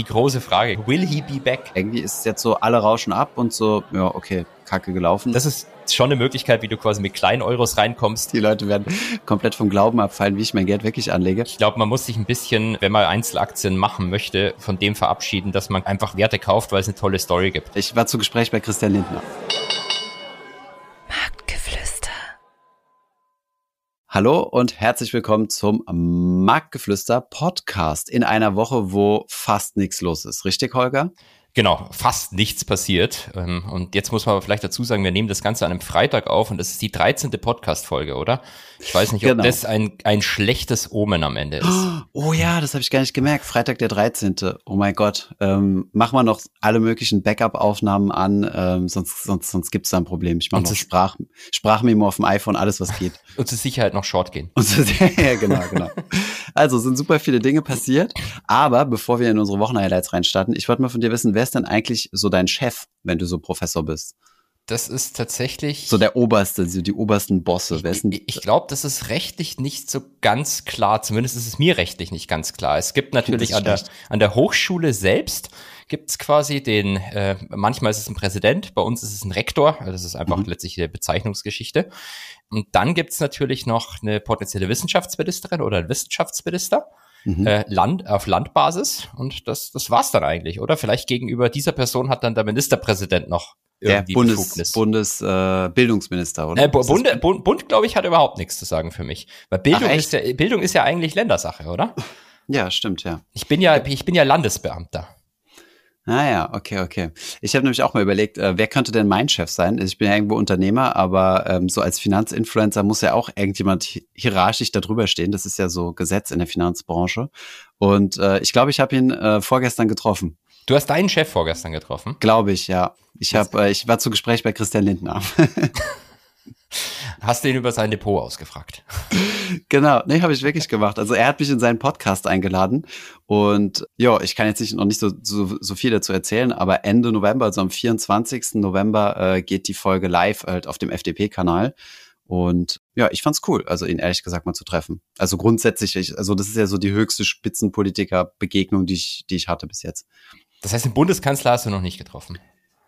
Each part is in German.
die große Frage. Will he be back? Irgendwie ist jetzt so, alle rauschen ab und so, ja, okay, kacke gelaufen. Das ist schon eine Möglichkeit, wie du quasi mit kleinen Euros reinkommst. Die Leute werden komplett vom Glauben abfallen, wie ich mein Geld wirklich anlege. Ich glaube, man muss sich ein bisschen, wenn man Einzelaktien machen möchte, von dem verabschieden, dass man einfach Werte kauft, weil es eine tolle Story gibt. Ich war zu Gespräch bei Christian Lindner. Marktgeflüster. Hallo und herzlich willkommen zum Marktgeflüster Podcast in einer Woche, wo fast nichts los ist. Richtig, Holger? Genau, fast nichts passiert. Ähm, und jetzt muss man aber vielleicht dazu sagen, wir nehmen das Ganze an einem Freitag auf und das ist die 13. Podcast-Folge, oder? Ich weiß nicht, ob Genau. das ein, ein schlechtes Omen am Ende ist. Oh ja, das habe ich gar nicht gemerkt. Freitag der 13. Oh mein Gott. Ähm, mach mal noch alle möglichen Backup-Aufnahmen an, ähm, sonst, sonst, sonst gibt's da ein Problem. Ich mache noch Sprach, Sprachmemo auf dem iPhone, alles was geht. Und zur Sicherheit noch Short gehen. Und so, ja, genau, genau. Also sind super viele Dinge passiert. Aber bevor wir in unsere Wochenhighlights reinstarten, ich wollte mal von dir wissen, wer ist denn eigentlich so dein Chef, wenn du so Professor bist? Das ist tatsächlich. So der oberste, so die obersten Bosse. Wer ist denn, Ich, ich glaube, das ist rechtlich nicht so ganz klar. Zumindest ist es mir rechtlich nicht ganz klar. Es gibt natürlich an der, an der Hochschule selbst gibt es quasi den, äh, manchmal ist es ein Präsident, bei uns ist es ein Rektor, also das ist einfach Mhm. letztlich eine Bezeichnungsgeschichte. Und dann gibt es natürlich noch eine potenzielle Wissenschaftsministerin oder ein Wissenschaftsminister. Mhm. Äh, Land, auf Landbasis und das, das war's dann eigentlich, oder? Vielleicht gegenüber dieser Person hat dann der Ministerpräsident noch der Bundes. Bundesbildungsminister, äh, Bildungsminister, oder? Äh, Bund, Bund, Bund glaube ich, hat überhaupt nichts zu sagen für mich. Weil Bildung, Ach, ist ja, Bildung ist ja eigentlich Ländersache, oder? Ja, stimmt, ja. Ich bin ja, ich bin ja Landesbeamter. Ah ja, okay, okay. Ich habe nämlich auch mal überlegt, äh, wer könnte denn mein Chef sein? Ich bin ja irgendwo Unternehmer, aber ähm, so als Finanzinfluencer muss ja auch irgendjemand hi- hierarchisch darüber stehen. Das ist ja so Gesetz in der Finanzbranche. Und äh, ich glaube, ich habe ihn äh, vorgestern getroffen. Du hast deinen Chef vorgestern getroffen. Glaube ich, ja. Ich habe, äh, ich war zu Gespräch bei Christian Lindner. Hast du ihn über sein Depot ausgefragt. genau, nee, habe ich wirklich gemacht. Also er hat mich in seinen Podcast eingeladen und ja, ich kann jetzt nicht, noch nicht so, so, so viel dazu erzählen, aber Ende November, also am 24. November äh, geht die Folge live halt auf dem FDP-Kanal. Und ja, ich fand's cool, also ihn ehrlich gesagt mal zu treffen. Also grundsätzlich, ich, also das ist ja so die höchste Spitzenpolitiker-Begegnung, die ich, die ich hatte bis jetzt. Das heißt, den Bundeskanzler hast du noch nicht getroffen.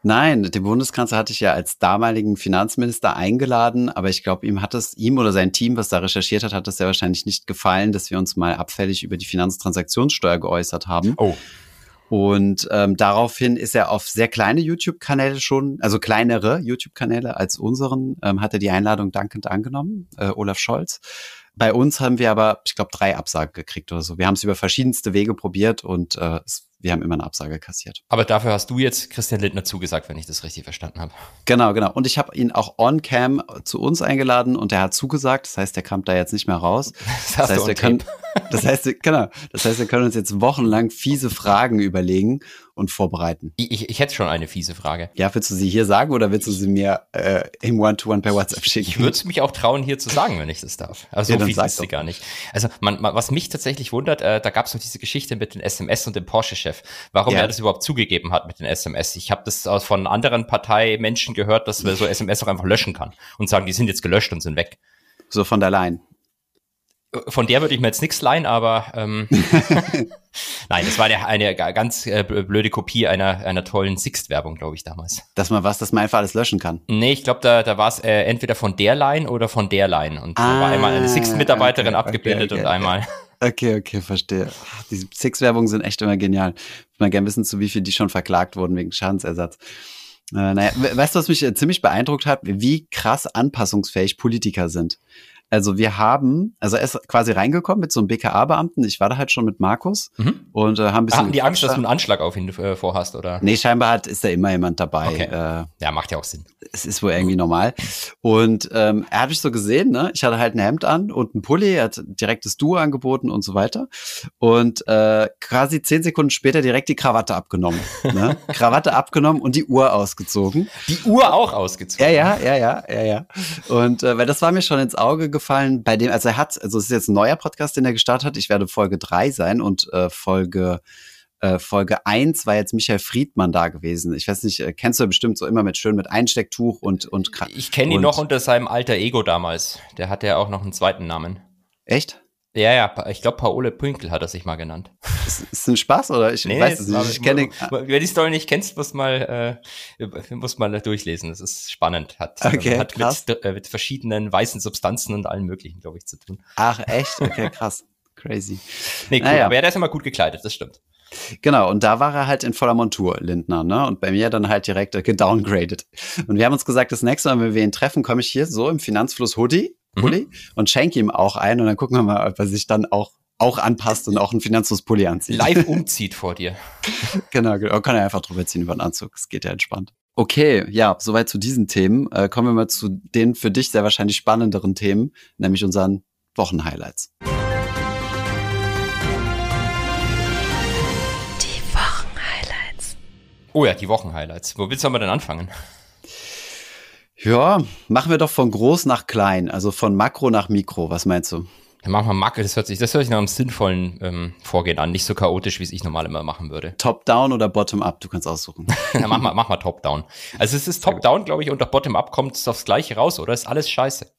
Nein, den Bundeskanzler hatte ich ja als damaligen Finanzminister eingeladen, aber ich glaube, ihm hat es, ihm oder sein Team, was da recherchiert hat, hat es ja wahrscheinlich nicht gefallen, dass wir uns mal abfällig über die Finanztransaktionssteuer geäußert haben. Oh, Und ähm, daraufhin ist er auf sehr kleine YouTube-Kanäle schon, also kleinere YouTube-Kanäle als unseren, ähm, hat er die Einladung dankend angenommen, äh, Olaf Scholz. Bei uns haben wir aber, ich glaube, drei Absagen gekriegt oder so. Wir haben es über verschiedenste Wege probiert und äh, es, wir haben immer eine Absage kassiert. aber dafür hast du jetzt Christian Lindner zugesagt, wenn ich das richtig verstanden habe. Genau, genau. Und ich habe ihn auch on-cam zu uns eingeladen und er hat zugesagt. Das heißt, er kam da jetzt nicht mehr raus. Das Das heißt, wir können, das heißt, genau. Das heißt, wir können uns jetzt wochenlang fiese Fragen überlegen und vorbereiten. Ich, ich, hätte schon eine fiese Frage. Ja, willst du sie hier sagen oder willst du sie mir äh, im One-to-One per WhatsApp schicken? Ich würde es mich auch trauen, hier zu sagen, wenn ich das darf. Also Ja, so dann fies ist sie gar nicht. Also man, man, was mich tatsächlich wundert, äh, da gab es noch diese Geschichte mit den SMS und dem Porsche-Chef. Warum Ja. er das überhaupt zugegeben hat mit den SMS. Ich habe das aus- von anderen Parteimenschen gehört, dass man so SMS auch einfach löschen kann und sagen, die sind jetzt gelöscht und sind weg. So von der Line. Von der würde ich mir jetzt nichts leihen, aber ähm, nein, das war eine, eine ganz äh, blöde Kopie einer, einer tollen Sixt-Werbung, glaube ich, damals. Dass man was, dass man einfach alles löschen kann. Nee, ich glaube, da, da war es äh, entweder von der Line oder von der Line. Und da war Ah, einmal eine Sixt-Mitarbeiterin okay, abgebildet okay, und okay. einmal. Okay, okay, verstehe. Ach, Diese Six-Werbungen sind echt immer genial. Ich würde mal gerne wissen, zu wie viel die schon verklagt wurden wegen Schadensersatz. Äh, naja, we- weißt du, was mich äh, ziemlich beeindruckt hat? Wie krass anpassungsfähig Politiker sind. Also wir haben, also er ist quasi reingekommen mit so einem BKA-Beamten. Ich war da halt schon mit Markus Mhm. und äh, haben ein bisschen. Hatten die Angst, dass du einen Anschlag auf ihn äh, vorhast, oder? Nee, scheinbar hat, ist da immer jemand dabei. Okay. Äh, Ja, macht ja auch Sinn. es ist wohl irgendwie normal. Und ähm, er hat mich so gesehen, ne? Ich hatte halt ein Hemd an und ein Pulli, er hat direkt das Duo angeboten und so weiter. Und äh, quasi zehn Sekunden später direkt die Krawatte abgenommen. Ne? Krawatte abgenommen und die Uhr ausgezogen. Die Uhr auch ausgezogen. Ja, ja, ja, ja, ja, ja. Und äh, weil das war mir schon ins Auge gefallen, bei dem, also er hat, also es ist jetzt ein neuer Podcast, den er gestartet hat. Ich werde Folge drei sein und äh, Folge äh, Folge eins war jetzt Michael Friedmann da gewesen. Ich weiß nicht, äh, kennst du bestimmt so immer mit schön mit Einstecktuch und und Ich kenne ihn noch unter seinem alter Ego damals. Der hatte ja auch noch einen zweiten Namen. Echt? Ja, ja, ich glaube, Paole Pünkel hat er sich mal genannt. Ist, ist ein Spaß oder ich Nee, weiß es nicht. Ich kenne Wer die Story nicht kennst, muss mal, äh, muss mal durchlesen. Das ist spannend. Hat, ähm, Okay, hat mit, äh, mit verschiedenen weißen Substanzen und allem möglichen, glaube ich, zu tun. Ach, echt? Okay, krass. Crazy. Nee, cool. Naja. Aber ja, der ist immer gut gekleidet, das stimmt. Genau, und da war er halt in voller Montur, Lindner, ne? Und bei mir dann halt direkt äh, gedowngraded. Und wir haben uns gesagt, das nächste Mal, wenn wir ihn treffen, komme ich hier so im Finanzfluss Hoodie, Mhm. Pulli und schenke ihm auch ein und dann gucken wir mal, ob er sich dann auch auch anpasst und auch einen Finanzfluss Pulli anzieht. Live umzieht vor dir. Genau, genau. Kann er einfach drüber ziehen über den Anzug. Es geht ja entspannt. Okay, ja, soweit zu diesen Themen. Äh, kommen wir mal zu den für dich sehr wahrscheinlich spannenderen Themen, nämlich unseren Wochenhighlights. Die Wochenhighlights. Oh ja, die Wochenhighlights. Wo willst du aber denn anfangen? Ja, machen wir doch von groß nach klein, also von Makro nach Mikro. Was meinst du? Dann machen wir Macke, das hört sich, das hört sich nach einem sinnvollen ähm, Vorgehen an, nicht so chaotisch, wie es ich normal immer machen würde. Top-down oder Bottom-up? Du kannst aussuchen. Dann mach mal, mach mal Top-Down. Also es ist Top-Down, glaube ich, und auf Bottom-Up kommt es aufs Gleiche raus, oder? Ist alles scheiße.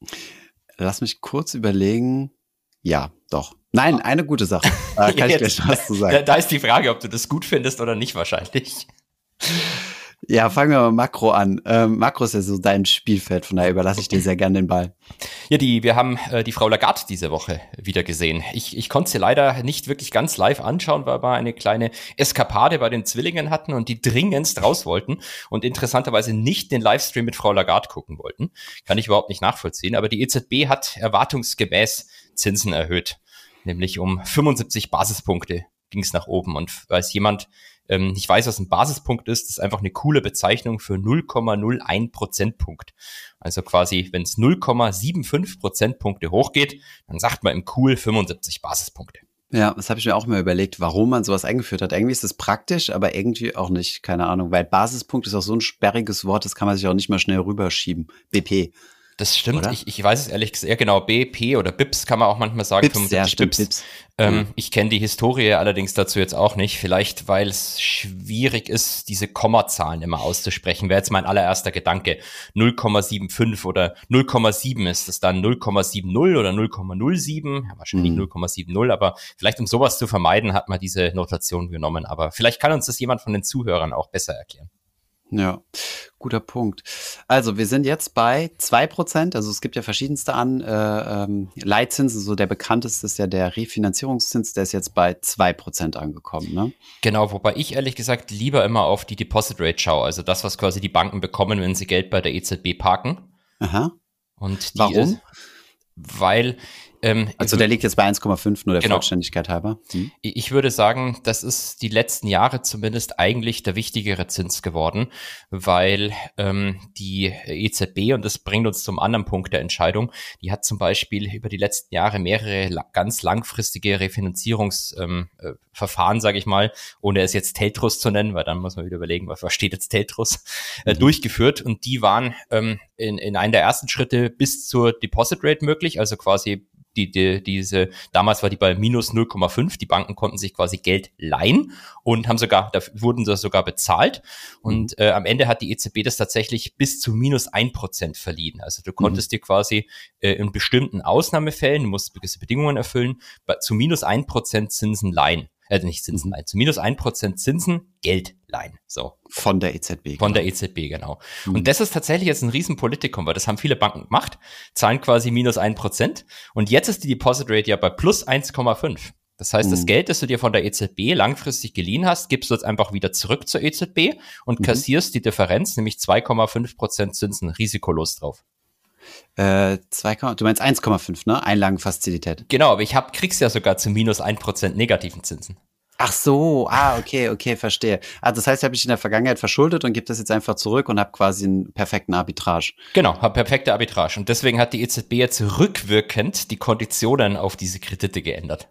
Lass mich kurz überlegen. Ja, doch. Nein, eine gute Sache. Da kann ich gleich was zu Da, sagen. da ist die Frage, ob du das gut findest oder nicht wahrscheinlich. Ja, fangen wir mal Makro an. Ähm, Makro ist ja so dein Spielfeld, von daher überlasse ich dir sehr gern den Ball. Ja, die, wir haben äh, die Frau Lagarde diese Woche wieder gesehen. Ich, ich konnte sie leider nicht wirklich ganz live anschauen, weil wir eine kleine Eskapade bei den Zwillingen hatten und die dringendst raus wollten und interessanterweise nicht den Livestream mit Frau Lagarde gucken wollten. Kann ich überhaupt nicht nachvollziehen. Aber die EZB hat erwartungsgemäß Zinsen erhöht, nämlich um 75 Basispunkte ging es nach oben. Und weiß jemand ähm, nicht weiß, was ein Basispunkt ist, das ist einfach eine coole Bezeichnung für 0,01 Prozentpunkt. Also quasi, wenn es 0,75 Prozentpunkte hochgeht, dann sagt man im Cool 75 Basispunkte. Ja, das habe ich mir auch mal überlegt, warum man sowas eingeführt hat. Irgendwie ist es praktisch, aber irgendwie auch nicht, keine Ahnung. Weil Basispunkt ist auch so ein sperriges Wort, das kann man sich auch nicht mal schnell rüberschieben. BP. Das stimmt. Oder? Ich, ich weiß es ehrlich gesagt. Ja, genau. BP oder BIPS kann man auch manchmal sagen. Bips, ja, stimmt, Bips. Ähm, Ja. Ich kenne die Historie allerdings dazu jetzt auch nicht. Vielleicht, weil es schwierig ist, diese Kommazahlen immer auszusprechen. Wäre jetzt mein allererster Gedanke. 0,75 oder 0,7 ist es dann 0,70 oder 0,07? Ja, wahrscheinlich Mhm. 0,70, aber vielleicht um sowas zu vermeiden, hat man diese Notation genommen. Aber vielleicht kann uns das jemand von den Zuhörern auch besser erklären. Ja, guter Punkt. Also wir sind jetzt bei zwei Prozent. Also es gibt ja verschiedenste an äh, ähm, Leitzinsen. So der bekannteste ist ja der Refinanzierungszins. Der ist jetzt bei zwei Prozent angekommen. Ne? Genau, wobei ich ehrlich gesagt lieber immer auf die Deposit Rate schaue, also das, was quasi die Banken bekommen, wenn sie Geld bei der EZB parken. Aha. Und die Warum? Ist, weil ähm, Also der liegt jetzt bei 1,5 nur der Genau. Vollständigkeit halber. Hm. ich würde sagen, das ist die letzten Jahre zumindest eigentlich der wichtigere Zins geworden, weil ähm, die EZB, und das bringt uns zum anderen Punkt der Entscheidung, die hat zum Beispiel über die letzten Jahre mehrere la ganz langfristige Refinanzierungsverfahren, äh, Verfahren, sage ich mal, ohne es jetzt Teltros zu nennen, weil dann muss man wieder überlegen, was versteht jetzt Teltros, äh, Mhm. durchgeführt. Und die waren ähm, in, in einem der ersten Schritte bis zur Deposit Rate möglich, also quasi die, die, diese, damals war die bei minus 0,5. Die Banken konnten sich quasi Geld leihen und haben sogar, da wurden das sogar bezahlt. Und äh, am Ende hat die EZB das tatsächlich bis zu minus ein Prozent verliehen. Also du konntest dir quasi äh, in bestimmten Ausnahmefällen, du musst gewisse Bedingungen erfüllen, zu minus ein Prozent Zinsen leihen. Äh, nicht Zinsen leihen, zu minus ein Prozent Zinsen Geld leihen. So. Von der EZB. Von der EZB, genau. Mhm. Und das ist tatsächlich jetzt ein Riesenpolitikum, weil das haben viele Banken gemacht, zahlen quasi minus ein Prozent. Und jetzt ist die Deposit Rate ja bei plus 1,5. Das heißt, das Mhm. Geld, das du dir von der EZB langfristig geliehen hast, gibst du jetzt einfach wieder zurück zur EZB und Mhm. kassierst die Differenz, nämlich 2,5 Prozent Zinsen, risikolos drauf. Äh, 2, du meinst 1,5, ne? Einlagenfazilität. Genau, aber ich hab, kriegst ja sogar zu minus 1 Prozent negativen Zinsen. Ach so, ah, okay, okay, verstehe. Ah, das heißt, ich habe mich in der Vergangenheit verschuldet und gebe das jetzt einfach zurück und habe quasi einen perfekten Arbitrage. Genau, hab perfekte Arbitrage. Und deswegen hat die EZB jetzt rückwirkend die Konditionen auf diese Kredite geändert.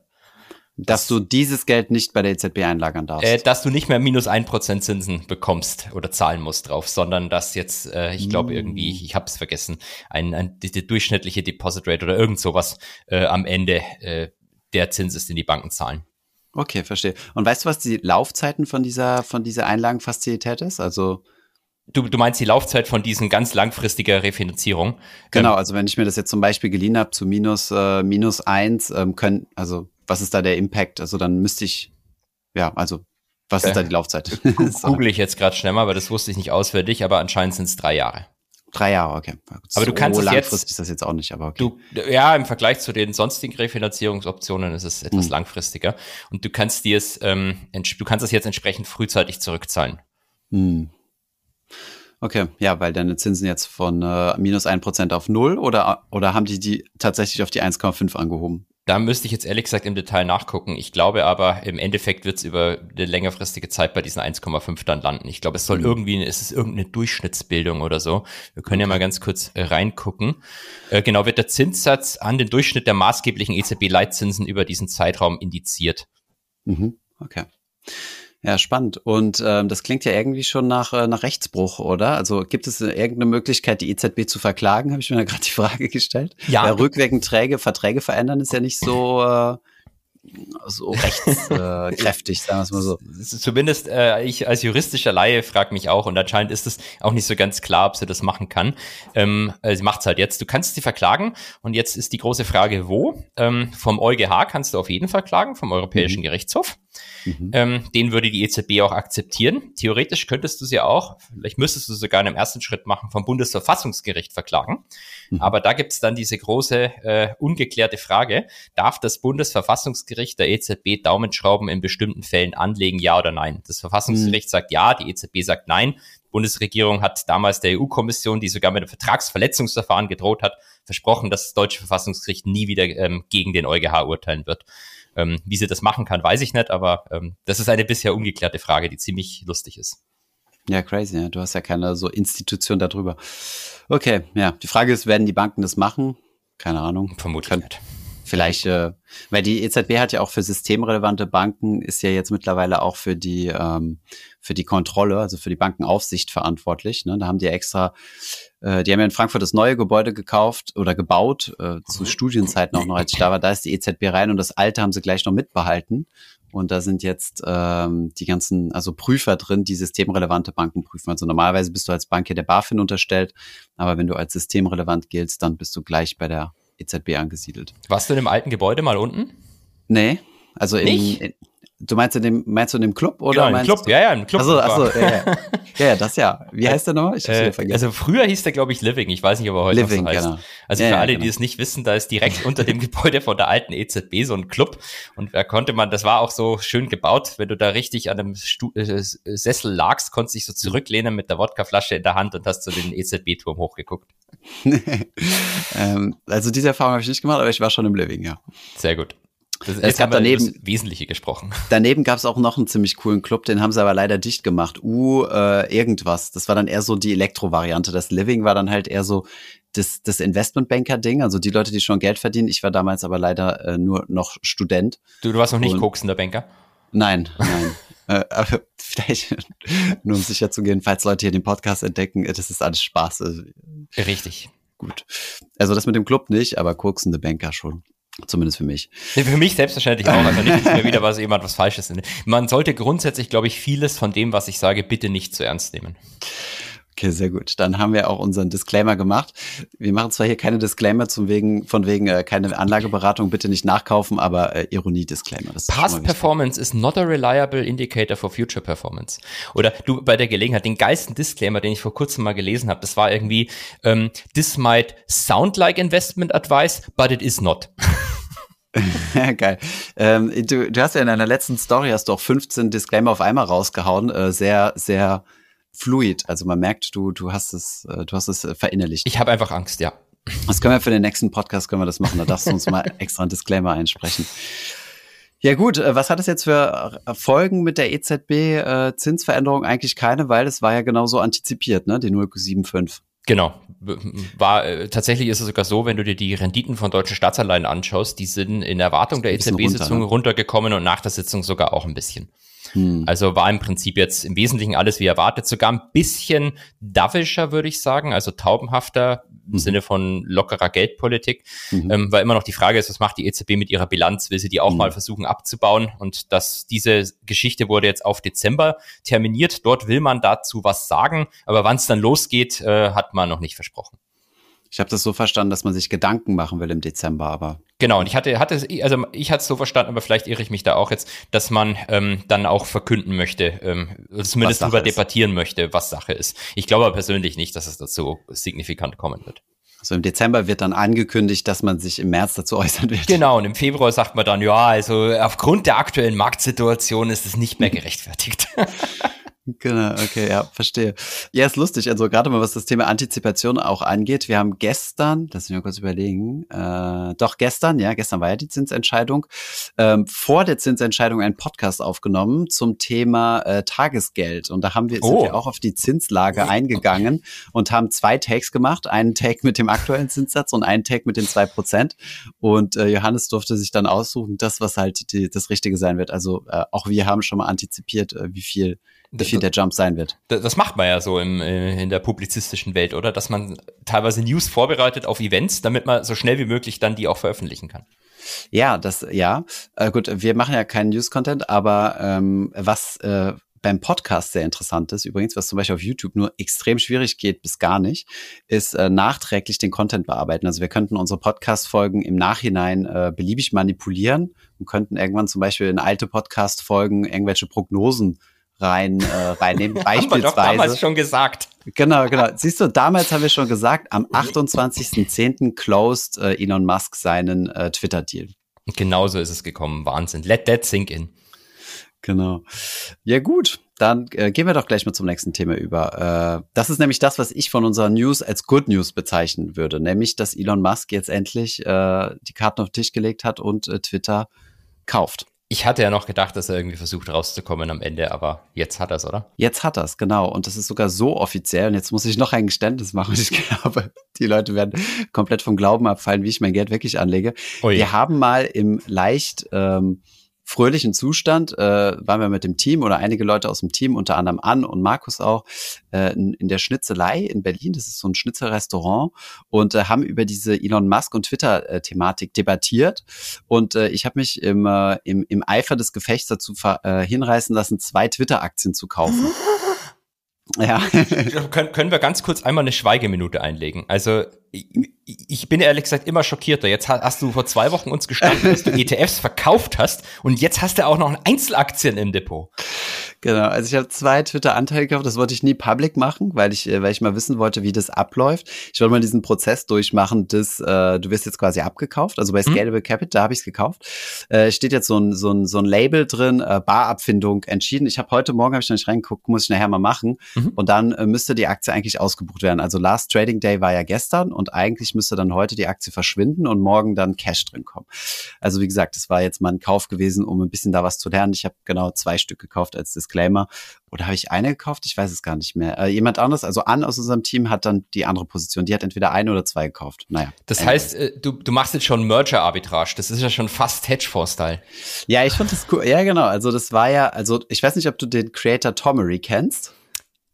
Dass du dieses Geld nicht bei der EZB einlagern darfst. Äh, dass du nicht mehr minus ein Prozent Zinsen bekommst oder zahlen musst drauf, sondern dass jetzt, äh, ich glaube Mm. irgendwie, ich, ich habe es vergessen, ein, ein, die, die durchschnittliche Deposit Rate oder irgend sowas äh, am Ende äh, der Zins ist, den die Banken zahlen. Okay, verstehe. Und weißt du, was die Laufzeiten von dieser, von dieser Einlagenfazilität ist? Also, Du, du meinst die Laufzeit von diesen ganz langfristiger Refinanzierung? genau, Ähm, also wenn ich mir das jetzt zum Beispiel geliehen habe zu minus, äh, minus eins, ähm, können, also was ist da der Impact? Also dann müsste ich ja, also was ist da die Laufzeit? Google ich jetzt gerade schnell mal, weil das wusste ich nicht auswendig, aber anscheinend sind es drei Jahre. Drei Jahre, okay. Aber du kannst es langfristig jetzt, ist das jetzt auch nicht, aber okay. Du, ja, im Vergleich zu den sonstigen Refinanzierungsoptionen ist es etwas Hm. langfristiger. Und du kannst dir es, ähm, du kannst es jetzt entsprechend frühzeitig zurückzahlen. Hm. Okay, ja, weil deine Zinsen jetzt von äh, minus ein Prozent auf null oder, oder haben die die tatsächlich auf die 1,5 angehoben? Da müsste ich jetzt ehrlich gesagt im Detail nachgucken. Ich glaube aber, im Endeffekt wird es über eine längerfristige Zeit bei diesen 1,5 dann landen. Ich glaube, es soll Mhm. irgendwie, es ist irgendeine Durchschnittsbildung oder so. Wir können ja mal ganz kurz äh, reingucken. Äh, genau, wird der Zinssatz an den Durchschnitt der maßgeblichen EZB-Leitzinsen über diesen Zeitraum indiziert. Mhm. Okay. Ja, spannend. Und ähm, das klingt ja irgendwie schon nach, äh, nach Rechtsbruch, oder? Also gibt es irgendeine Möglichkeit, die EZB zu verklagen? Habe ich mir da gerade die Frage gestellt. Ja. Weil rückwirkend Träge, Verträge verändern ist ja nicht so, äh, so rechtskräftig, äh, kräftig, sagen wir es mal so. Zumindest äh, ich als juristischer Laie frage mich auch und anscheinend ist es auch nicht so ganz klar, ob sie das machen kann. Ähm, äh, sie macht es halt jetzt. Du kannst sie verklagen und jetzt ist die große Frage, wo? Ähm, vom EuGH kannst du auf jeden Fall klagen, vom Europäischen Mhm. Gerichtshof. Mhm. Ähm, den würde die EZB auch akzeptieren. Theoretisch könntest du sie auch, vielleicht müsstest du sogar in einem ersten Schritt machen, vom Bundesverfassungsgericht verklagen. Mhm. Aber da gibt es dann diese große äh, ungeklärte Frage, darf das Bundesverfassungsgericht der EZB Daumenschrauben in bestimmten Fällen anlegen, ja oder nein? Das Verfassungsgericht sagt ja, die EZB sagt nein. Die Bundesregierung hat damals der EU-Kommission, die sogar mit einem Vertragsverletzungsverfahren gedroht hat, versprochen, dass das deutsche Verfassungsgericht nie wieder ähm, gegen den EuGH urteilen wird. Ähm, wie sie das machen kann, weiß ich nicht, aber ähm, das ist eine bisher ungeklärte Frage, die ziemlich lustig ist. Ja, crazy. Ja. Du hast ja keine so Institution darüber. Okay, ja. Die Frage ist, werden die Banken das machen? Keine Ahnung. Vermutlich Kann- nicht. Vielleicht, äh, weil die EZB hat ja auch für systemrelevante Banken, ist ja jetzt mittlerweile auch für die, ähm, für die Kontrolle, also für die Bankenaufsicht verantwortlich. Ne? Da haben die extra, äh, die haben ja in Frankfurt das neue Gebäude gekauft oder gebaut, äh, zu Studienzeiten auch noch, als ich da war. Da ist die EZB rein und das alte haben sie gleich noch mitbehalten. Und da sind jetzt ähm, die ganzen, also Prüfer drin, die systemrelevante Banken prüfen. Also normalerweise bist du als Bank hier der BaFin unterstellt, aber wenn du als systemrelevant giltst, dann bist du gleich bei der EZB angesiedelt. Warst du in dem alten Gebäude mal unten? Nee, also in, in du meinst in dem meinst du in dem Club oder genau, im Club. du? Ja, ja, im Club. Achso, achso, ja, ja. ja, ja, das ja. Wie heißt der nochmal? Ich hab's Äh, wieder vergessen. also früher hieß der, glaube ich, Living. Ich weiß nicht, ob er heute Living, noch so heißt. genau. Also Ja, für alle, genau. die es nicht wissen, da ist direkt unter dem Gebäude von der alten EZB so ein Club. Und da konnte man, das war auch so schön gebaut, wenn du da richtig an einem Stu äh, Sessel lagst, konntest dich so zurücklehnen mit der Wodkaflasche in der Hand und hast so den EZB-Turm hochgeguckt. ähm, also diese Erfahrung habe ich nicht gemacht, aber ich war schon im Living, ja. Sehr gut. Das, Es gab daneben- Wesentliche gesprochen. Daneben gab es auch noch einen ziemlich coolen Club, den haben sie aber leider dicht gemacht. U äh, irgendwas. Das war dann eher so die Elektro-Variante. Das Living war dann halt eher so das, das Investmentbanker-Ding, also die Leute, die schon Geld verdienen. Ich war damals aber leider äh, nur noch Student. Du, du warst noch nicht Und- koksender Banker. Nein, nein. äh, aber vielleicht, nur um sicher zu gehen, falls Leute hier den Podcast entdecken, äh, das ist alles Spaß. Also, Richtig. gut. Also das mit dem Club nicht, aber koksende Banker schon. Zumindest für mich. Nee, Für mich selbstverständlich auch. Also nicht, mir wieder was jemand was Falsches. Man sollte grundsätzlich, glaube ich, vieles von dem, was ich sage, bitte nicht zu ernst nehmen. Okay, sehr gut. Dann haben wir auch unseren Disclaimer gemacht. Wir machen zwar hier keine Disclaimer zum wegen, von wegen äh, keine Anlageberatung, bitte nicht nachkaufen, aber äh, Ironie-Disclaimer. Past. Performance is not a reliable indicator for future performance. Oder du bei der Gelegenheit, den geilsten Disclaimer, den ich vor kurzem mal gelesen habe, das war irgendwie, ähm, this might sound like investment advice, but it is not. Ja, geil. Ähm, du, du hast ja in deiner letzten Story hast du auch 15 Disclaimer auf einmal rausgehauen. Äh, sehr, sehr fluid. Also man merkt, du, du hast es, äh, du hast es äh, verinnerlicht. Ich habe einfach Angst, ja. Das können wir für den nächsten Podcast können wir das machen. Da darfst du uns mal extra einen Disclaimer einsprechen. Ja gut, äh, was hat es jetzt für Folgen mit der EZB Zinsveränderung? Eigentlich keine, weil es war ja genauso antizipiert, ne? Die 0,75. Genau. War, äh, tatsächlich ist es sogar so, wenn du dir die Renditen von deutschen Staatsanleihen anschaust, die sind in Erwartung der EZB-Sitzung runter, ne? runtergekommen und nach der Sitzung sogar auch ein bisschen. Hm. Also war im Prinzip jetzt im Wesentlichen alles wie erwartet, sogar ein bisschen dovischer, würde ich sagen, also taubenhafter im Mhm. Sinne von lockerer Geldpolitik, Mhm. ähm, weil immer noch die Frage ist, was macht die EZB mit ihrer Bilanz? Will sie die auch Mhm. mal versuchen abzubauen? Und das, diese Geschichte wurde jetzt auf Dezember terminiert. Dort will man dazu was sagen, aber wann es dann losgeht, äh, hat man noch nicht versprochen. Ich habe das so verstanden, dass man sich Gedanken machen will im Dezember, aber. Genau, und ich hatte, hatte also ich hatte es so verstanden, aber vielleicht irre ich mich da auch jetzt, dass man ähm, dann auch verkünden möchte, ähm, zumindest darüber debattieren möchte, was Sache ist. Ich glaube aber persönlich nicht, dass es dazu signifikant kommen wird. Also im Dezember wird dann angekündigt, dass man sich im März dazu äußern wird. Genau, und im Februar sagt man dann, ja, also aufgrund der aktuellen Marktsituation ist es nicht mehr gerechtfertigt. Genau, okay, ja, verstehe. Ja, ist lustig. Also gerade mal, was das Thema Antizipation auch angeht. Wir haben gestern, lass mich mal kurz überlegen, äh, doch gestern, ja, gestern war ja die Zinsentscheidung, ähm, vor der Zinsentscheidung einen Podcast aufgenommen zum Thema äh, Tagesgeld. Und da haben wir, oh. sind wir auch auf die Zinslage eingegangen und haben zwei Takes gemacht. Einen Take mit dem aktuellen Zinssatz und einen Take mit den zwei Prozent. Und äh, Johannes durfte sich dann aussuchen, das, was halt die, das Richtige sein wird. Also äh, auch wir haben schon mal antizipiert, äh, wie viel wie viel der Jump sein wird. Das macht man ja so im, äh, in der publizistischen Welt, oder? Dass man teilweise News vorbereitet auf Events, damit man so schnell wie möglich dann die auch veröffentlichen kann. Ja, das, ja. Äh, gut, wir machen ja keinen News-Content, aber ähm, was äh, beim Podcast sehr interessant ist, übrigens, was zum Beispiel auf YouTube nur extrem schwierig geht bis gar nicht, ist äh, nachträglich den Content bearbeiten. Also wir könnten unsere Podcast-Folgen im Nachhinein äh, beliebig manipulieren und könnten irgendwann zum Beispiel in alte Podcast-Folgen irgendwelche Prognosen rein äh, reinnehmen. Beispielsweise. haben wir doch damals schon gesagt. Genau, genau. Siehst du, damals haben wir schon gesagt, am 28.10. closed äh, Elon Musk seinen äh, Twitter-Deal. Genauso ist es gekommen. Wahnsinn. Let that sink in. Genau. Ja, gut. Dann äh, gehen wir doch gleich mal zum nächsten Thema über. Äh, das ist nämlich das, was ich von unserer News als Good News bezeichnen würde. Nämlich, dass Elon Musk jetzt endlich äh, die Karten auf den Tisch gelegt hat und äh, Twitter kauft. Ich hatte ja noch gedacht, dass er irgendwie versucht rauszukommen am Ende, aber jetzt hat er es, oder? Jetzt hat er es, genau. Und das ist sogar so offiziell. Und jetzt muss ich noch ein Geständnis machen. Ich glaube, die Leute werden komplett vom Glauben abfallen, wie ich mein Geld wirklich anlege. Ui. Wir haben mal im leicht ähm, fröhlichen Zustand äh, waren wir mit dem Team oder einige Leute aus dem Team, unter anderem Ann und Markus auch, äh, in, in der Schnitzelei in Berlin. Das ist so ein Schnitzelrestaurant und äh, haben über diese Elon Musk und Twitter-Thematik debattiert. Und äh, ich habe mich im, äh, im, im Eifer des Gefechts dazu äh, hinreißen lassen, zwei Twitter-Aktien zu kaufen. Ja. können, können wir ganz kurz einmal eine Schweigeminute einlegen? Also ich, bin ehrlich gesagt immer schockierter. Jetzt hast du vor zwei Wochen uns gestanden, dass du ETFs verkauft hast und jetzt hast du auch noch Einzelaktien im Depot. Genau, also ich habe zwei Twitter-Anteile gekauft, das wollte ich nie public machen, weil ich, äh, weil ich mal wissen wollte, wie das abläuft. Ich wollte mal diesen Prozess durchmachen, dass äh, du wirst jetzt quasi abgekauft. Also bei mhm. Scalable mhm. Capital, da habe ich es gekauft. Äh, steht jetzt so ein, so ein, so ein Label drin, äh, Barabfindung entschieden. Ich habe heute Morgen, habe ich noch nicht reingeguckt, muss ich nachher mal machen. Mhm. Und dann äh, müsste die Aktie eigentlich ausgebucht werden. Also Last Trading Day war ja gestern und eigentlich müsste dann heute die Aktie verschwinden und morgen dann Cash drin kommen. Also wie gesagt, das war jetzt mal ein Kauf gewesen, um ein bisschen da was zu lernen. Ich habe genau zwei Stück gekauft als Disclaimer. Oder habe ich eine gekauft? Ich weiß es gar nicht mehr. Äh, jemand anderes, also Ann aus unserem Team, hat dann die andere Position. Die hat entweder eine oder zwei gekauft. Naja. Das anyway. heißt, äh, du, du machst jetzt schon Merger-Arbitrage. Das ist ja schon fast Hedgefonds-Style. Ja, ich fand das cool. Ja, genau. Also das war ja, also ich weiß nicht, ob du den Creator Tomery kennst.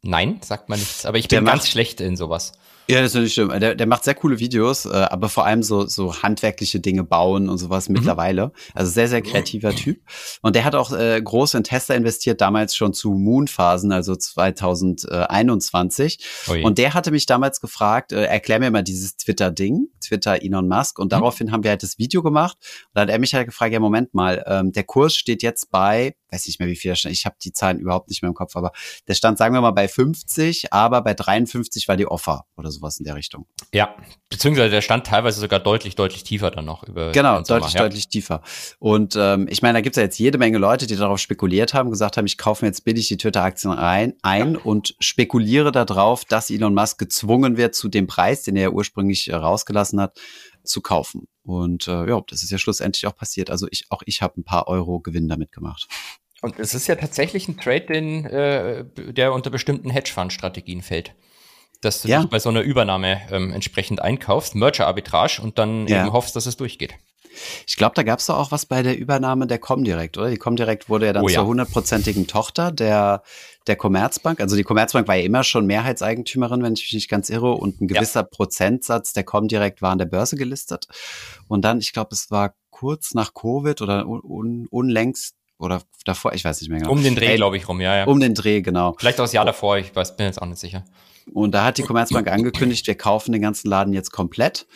Nein, sagt man nichts. Aber ich bin ganz schlecht in sowas. Ja, das ist nicht schlimm. Der, der macht sehr coole Videos, äh, aber vor allem so, so handwerkliche Dinge bauen und sowas mhm. mittlerweile. Also sehr, sehr kreativer Typ. Und der hat auch äh, groß in Tesla investiert, damals schon zu Moon-Phasen, also 2021. Ui. Und der hatte mich damals gefragt, äh, erklär mir mal dieses Twitter-Ding, Twitter Elon Musk. Und mhm. daraufhin haben wir halt das Video gemacht. Und dann hat er mich halt gefragt, ja, Moment mal, ähm, der Kurs steht jetzt bei, weiß nicht mehr, wie viel da stand. Ich habe die Zahlen überhaupt nicht mehr im Kopf, aber der stand, sagen wir mal, bei 50, aber bei 53 war die Offer oder so sowas in der Richtung. Ja, beziehungsweise der stand teilweise sogar deutlich, deutlich tiefer dann noch über. Genau, deutlich, ja. deutlich tiefer. Und ähm, ich meine, da gibt es ja jetzt jede Menge Leute, die darauf spekuliert haben, gesagt haben, ich kaufe mir jetzt billig die Twitter-Aktien ein, ein ja. und spekuliere darauf, dass Elon Musk gezwungen wird, zu dem Preis, den er ursprünglich äh, rausgelassen hat, zu kaufen. Und äh, ja, das ist ja schlussendlich auch passiert. Also ich, auch ich habe ein paar Euro Gewinn damit gemacht. Und es ist ja tatsächlich ein Trade, den, äh, der unter bestimmten Hedgefonds-Strategien fällt dass du ja. dich bei so einer Übernahme ähm, entsprechend einkaufst, Merger-Arbitrage und dann ja. eben hoffst, dass es durchgeht. Ich glaube, da gab es doch auch was bei der Übernahme der Comdirect, oder? Die Comdirect wurde ja dann oh, zur hundertprozentigen Tochter der, der Commerzbank. Also die Commerzbank war ja immer schon Mehrheitseigentümerin, wenn ich mich nicht ganz irre, und ein gewisser ja. Prozentsatz der Comdirect war an der Börse gelistet. Und dann, ich glaube, es war kurz nach Covid oder un, unlängst oder davor, ich weiß nicht mehr genau. Um den Dreh, glaube ich, rum, ja, ja. Um den Dreh, genau. Vielleicht auch das Jahr davor, ich weiß, bin jetzt auch nicht sicher. Und da hat die Commerzbank angekündigt, wir kaufen den ganzen Laden jetzt komplett.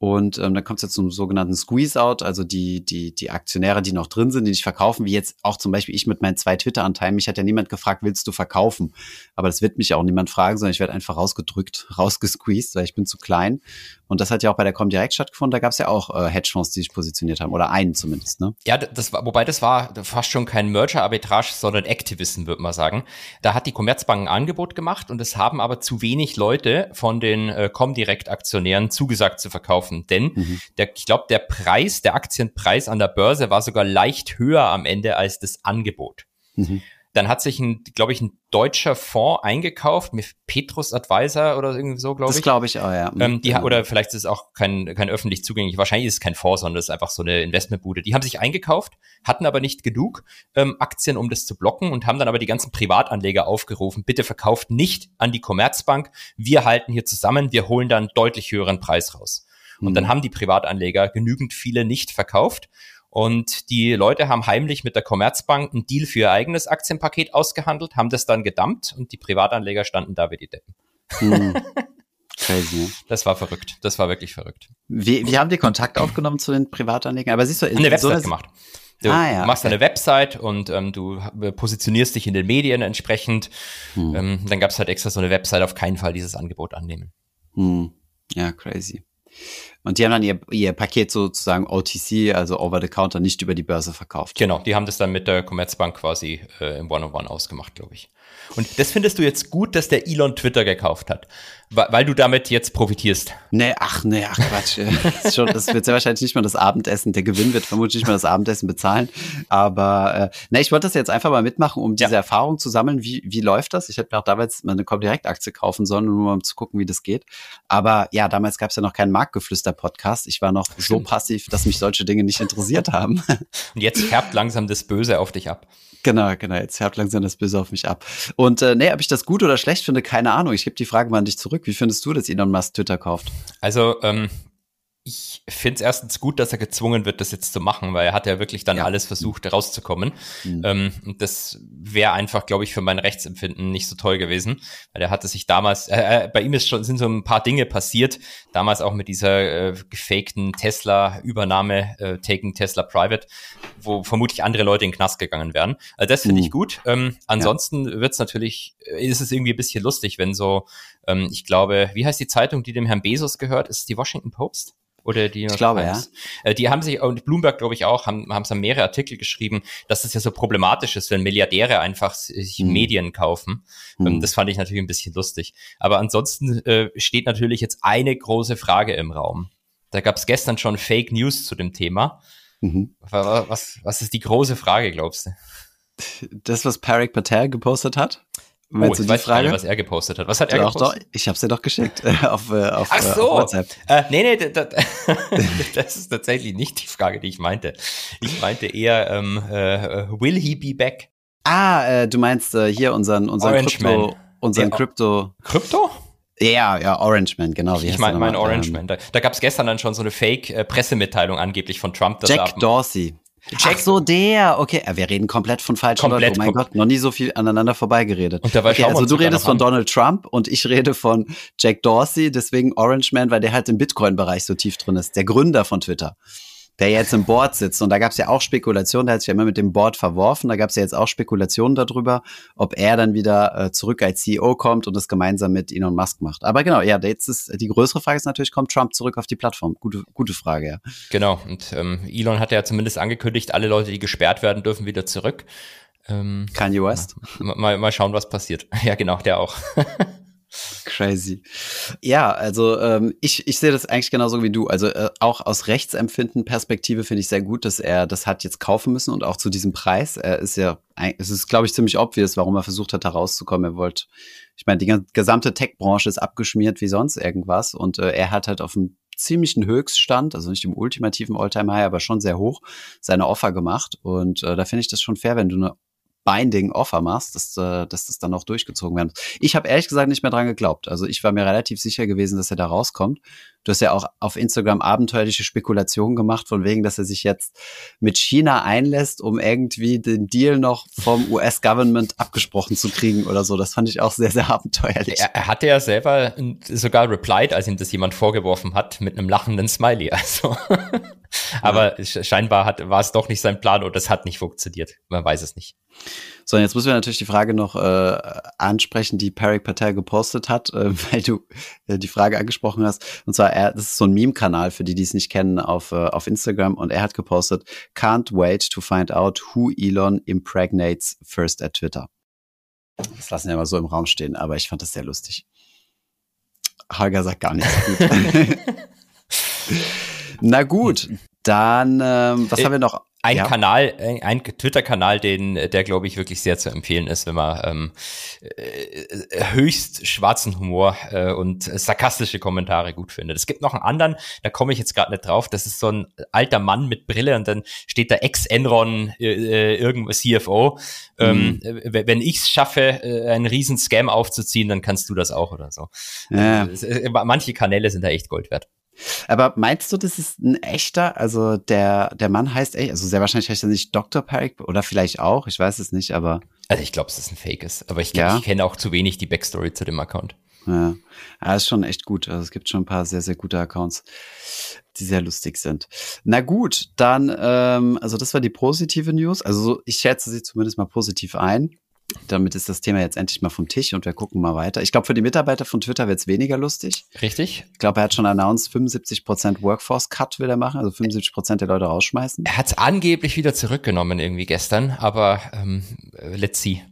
Und ähm, dann kommt es jetzt zum sogenannten Squeeze-Out, also die, die, die Aktionäre, die noch drin sind, die nicht verkaufen, wie jetzt auch zum Beispiel ich mit meinen zwei Twitter-Anteilen. Mich hat ja niemand gefragt, willst du verkaufen? Aber das wird mich auch niemand fragen, sondern ich werde einfach rausgedrückt, rausgesqueezed, weil ich bin zu klein. Und das hat ja auch bei der Comdirect stattgefunden. Da gab es ja auch äh, Hedgefonds, die sich positioniert haben. Oder einen zumindest, ne? Ja, das war, wobei das war fast schon kein Merger-Arbitrage, sondern Activism, würde man sagen. Da hat die Commerzbank ein Angebot gemacht und es haben aber zu wenig Leute von den äh, Comdirect-Aktionären zugesagt zu verkaufen. Denn mhm. der, ich glaube, der Preis, der Aktienpreis an der Börse war sogar leicht höher am Ende als das Angebot. Mhm. Dann hat sich ein, glaube ich, ein deutscher Fonds eingekauft, mit Petrus Advisor oder irgendwie so, glaube ich. Das glaube ich auch, ja. Ähm, die, oder vielleicht ist es auch kein, kein öffentlich zugänglich. Wahrscheinlich ist es kein Fonds, sondern es ist einfach so eine Investmentbude. Die haben sich eingekauft, hatten aber nicht genug ähm, Aktien, um das zu blocken und haben dann aber die ganzen Privatanleger aufgerufen, bitte verkauft nicht an die Commerzbank. Wir halten hier zusammen, wir holen dann deutlich höheren Preis raus. Und mhm. dann haben die Privatanleger genügend viele nicht verkauft. Und die Leute haben heimlich mit der Commerzbank einen Deal für ihr eigenes Aktienpaket ausgehandelt, haben das dann gedumpt und die Privatanleger standen da wie die Deppen. Hm. Crazy. Ne? Das war verrückt. Das war wirklich verrückt. Wie, wie haben die Kontakt aufgenommen zu den Privatanlegern? Aber siehst du, eine Website so gemacht. Du ah, ja, machst okay. eine Website und ähm, du positionierst dich in den Medien entsprechend. Hm. Ähm, dann gab es halt extra so eine Website, auf keinen Fall dieses Angebot annehmen. Hm. Ja, crazy. Und die haben dann ihr, ihr Paket sozusagen OTC, also Over the Counter, nicht über die Börse verkauft. Genau, die haben das dann mit der Commerzbank quasi äh, im One-on-One -on -One ausgemacht, glaube ich. Und das findest du jetzt gut, dass der Elon Twitter gekauft hat, weil du damit jetzt profitierst. Nee, ach nee, ach Quatsch. das, schon, das wird sehr wahrscheinlich nicht mal das Abendessen. Der Gewinn wird vermutlich nicht mal das Abendessen bezahlen. Aber äh, nee, ich wollte das jetzt einfach mal mitmachen, um diese ja. Erfahrung zu sammeln. Wie, wie läuft das? Ich hätte mir auch damals mal eine Comdirect-Aktie kaufen sollen, nur mal um zu gucken, wie das geht. Aber ja, damals gab es ja noch keinen Marktgeflüster-Podcast. Ich war noch Stimmt. so passiv, dass mich solche Dinge nicht interessiert haben. Und jetzt färbt langsam das Böse auf dich ab. Genau, genau. Jetzt färbt langsam das Böse auf mich ab. Und äh, nee, ob ich das gut oder schlecht finde, keine Ahnung. Ich gebe die Frage mal an dich zurück. Wie findest du, dass Elon Musk Twitter kauft? Also, ähm, ich finde es erstens gut, dass er gezwungen wird, das jetzt zu machen, weil er hat ja wirklich dann ja. alles versucht, rauszukommen. Mhm. Ähm, und das wäre einfach, glaube ich, für mein Rechtsempfinden nicht so toll gewesen, weil er hatte sich damals, äh, äh, bei ihm ist schon, sind so ein paar Dinge passiert, damals auch mit dieser äh, gefakten Tesla-Übernahme, äh, Taking Tesla Private, wo vermutlich andere Leute in den Knast gegangen wären. Also das finde mhm. ich gut. Ähm, ansonsten ja. wird es natürlich, äh, ist es irgendwie ein bisschen lustig, wenn so, ähm, ich glaube, wie heißt die Zeitung, die dem Herrn Bezos gehört? Ist es die Washington Post? Oder die ich glaube, Times. ja. Äh, die haben sich, und Bloomberg, glaube ich, auch, haben, haben es mehrere Artikel geschrieben, dass es ja so problematisch ist, wenn Milliardäre einfach sich hm. Medien kaufen. Hm. Das fand ich natürlich ein bisschen lustig. Aber ansonsten äh, steht natürlich jetzt eine große Frage im Raum. Da gab es gestern schon Fake News zu dem Thema. Mhm. Was, was ist die große Frage, glaubst du? Das, was Parik Patel gepostet hat? Meinst oh, ich weiß Frage? nicht, was er gepostet hat. Was hat er doch, gepostet? Doch, ich habe es dir doch geschickt äh, auf, äh, auf, Ach so. Äh, auf WhatsApp. Äh, nee, nee, das, das ist tatsächlich nicht die Frage, die ich meinte. Ich meinte eher, ähm, äh, will he be back? Ah, äh, du meinst hier unseren, unseren Orange Crypto, Man. unseren ja, Crypto. Krypto? Ja, ja, Orange Man, genau. Wie ich meine mein Orange Man. Da, da gab es gestern dann schon so eine Fake-Pressemitteilung angeblich von Trump. Jack Dorsey. Jack Ach so, der. Okay, wir reden komplett von falschen komplett Leuten. Oh mein Gott, noch nie so viel aneinander vorbeigeredet. Und dabei okay, also du redest von Donald Trump und ich rede von Jack Dorsey, deswegen Orange Man, weil der halt im Bitcoin-Bereich so tief drin ist. Der Gründer von Twitter der jetzt im Board sitzt. Und da gab es ja auch Spekulationen, der hat sich ja immer mit dem Board verworfen. Da gab es ja jetzt auch Spekulationen darüber, ob er dann wieder äh, zurück als CEO kommt und das gemeinsam mit Elon Musk macht. Aber genau, ja, jetzt ist die größere Frage ist natürlich, kommt Trump zurück auf die Plattform? Gute, gute Frage, ja. Genau. Und ähm, Elon hat ja zumindest angekündigt, alle Leute, die gesperrt werden, dürfen wieder zurück. Ähm, Kanye West. Mal, mal schauen, was passiert. Ja, genau, der auch. Crazy. Ja, also ähm, ich, ich sehe das eigentlich genauso wie du. Also äh, auch aus Rechtsempfinden Perspektive finde ich sehr gut, dass er das hat jetzt kaufen müssen und auch zu diesem Preis. Er ist ja, es ist, glaube ich, ziemlich obvious, warum er versucht hat, da rauszukommen. Er wollte, ich meine, die gesamte Tech-Branche ist abgeschmiert wie sonst irgendwas und äh, er hat halt auf einem ziemlichen Höchststand, also nicht im ultimativen Alltime-High, aber schon sehr hoch, seine Offer gemacht. Und äh, da finde ich das schon fair, wenn du eine Binding Offer machst, dass, äh, dass das dann auch durchgezogen werden muss. Ich habe ehrlich gesagt nicht mehr dran geglaubt. Also ich war mir relativ sicher gewesen, dass er da rauskommt. Du hast ja auch auf Instagram abenteuerliche Spekulationen gemacht, von wegen, dass er sich jetzt mit China einlässt, um irgendwie den Deal noch vom US-Government abgesprochen zu kriegen oder so. Das fand ich auch sehr, sehr abenteuerlich. Er, er hatte ja selber sogar replied, als ihm das jemand vorgeworfen hat, mit einem lachenden Smiley. Also. Aber ja. scheinbar hat, war es doch nicht sein Plan oder es hat nicht funktioniert. Man weiß es nicht. So, und jetzt müssen wir natürlich die Frage noch äh, ansprechen, die Parik Patel gepostet hat, äh, weil du äh, die Frage angesprochen hast. Und zwar, er, das ist so ein Meme-Kanal für die, die es nicht kennen, auf, äh, auf Instagram. Und er hat gepostet, can't wait to find out who Elon impregnates first at Twitter. Das lassen wir mal so im Raum stehen, aber ich fand das sehr lustig. Holger sagt gar nichts. Na gut, dann, ähm, was äh, haben wir noch? Ein ja. Kanal, ein Twitter-Kanal, den, der glaube ich wirklich sehr zu empfehlen ist, wenn man ähm, äh, höchst schwarzen Humor äh, und sarkastische Kommentare gut findet. Es gibt noch einen anderen, da komme ich jetzt gerade nicht drauf. Das ist so ein alter Mann mit Brille und dann steht da Ex-Enron äh, äh irgendwas CFO. Ähm, mhm. Ähm, wenn ich es schaffe, äh, einen riesen Scam aufzuziehen, dann kannst du das auch oder so. Ja. Manche Kanäle sind da echt Gold wert. Aber meinst du, das ist ein echter? Also der, der Mann heißt echt, also sehr wahrscheinlich heißt er nicht Dr. Parik oder vielleicht auch, ich weiß es nicht, aber. Also ich glaube, es ist ein Fake ist, aber ich, ja? ich kenne auch zu wenig die Backstory zu dem Account. Ja, ja ist schon echt gut. Also es gibt schon ein paar sehr, sehr gute Accounts, die sehr lustig sind. Na gut, dann, ähm, also das war die positive News. Also ich schätze sie zumindest mal positiv ein. Damit ist das Thema jetzt endlich mal vom Tisch und wir gucken mal weiter. Ich glaube, für die Mitarbeiter von Twitter wird es weniger lustig. Richtig. Ich glaube, er hat schon announced, 75% Workforce Cut will er machen, also 75% der Leute rausschmeißen. Er hat es angeblich wieder zurückgenommen irgendwie gestern, aber ähm, let's see.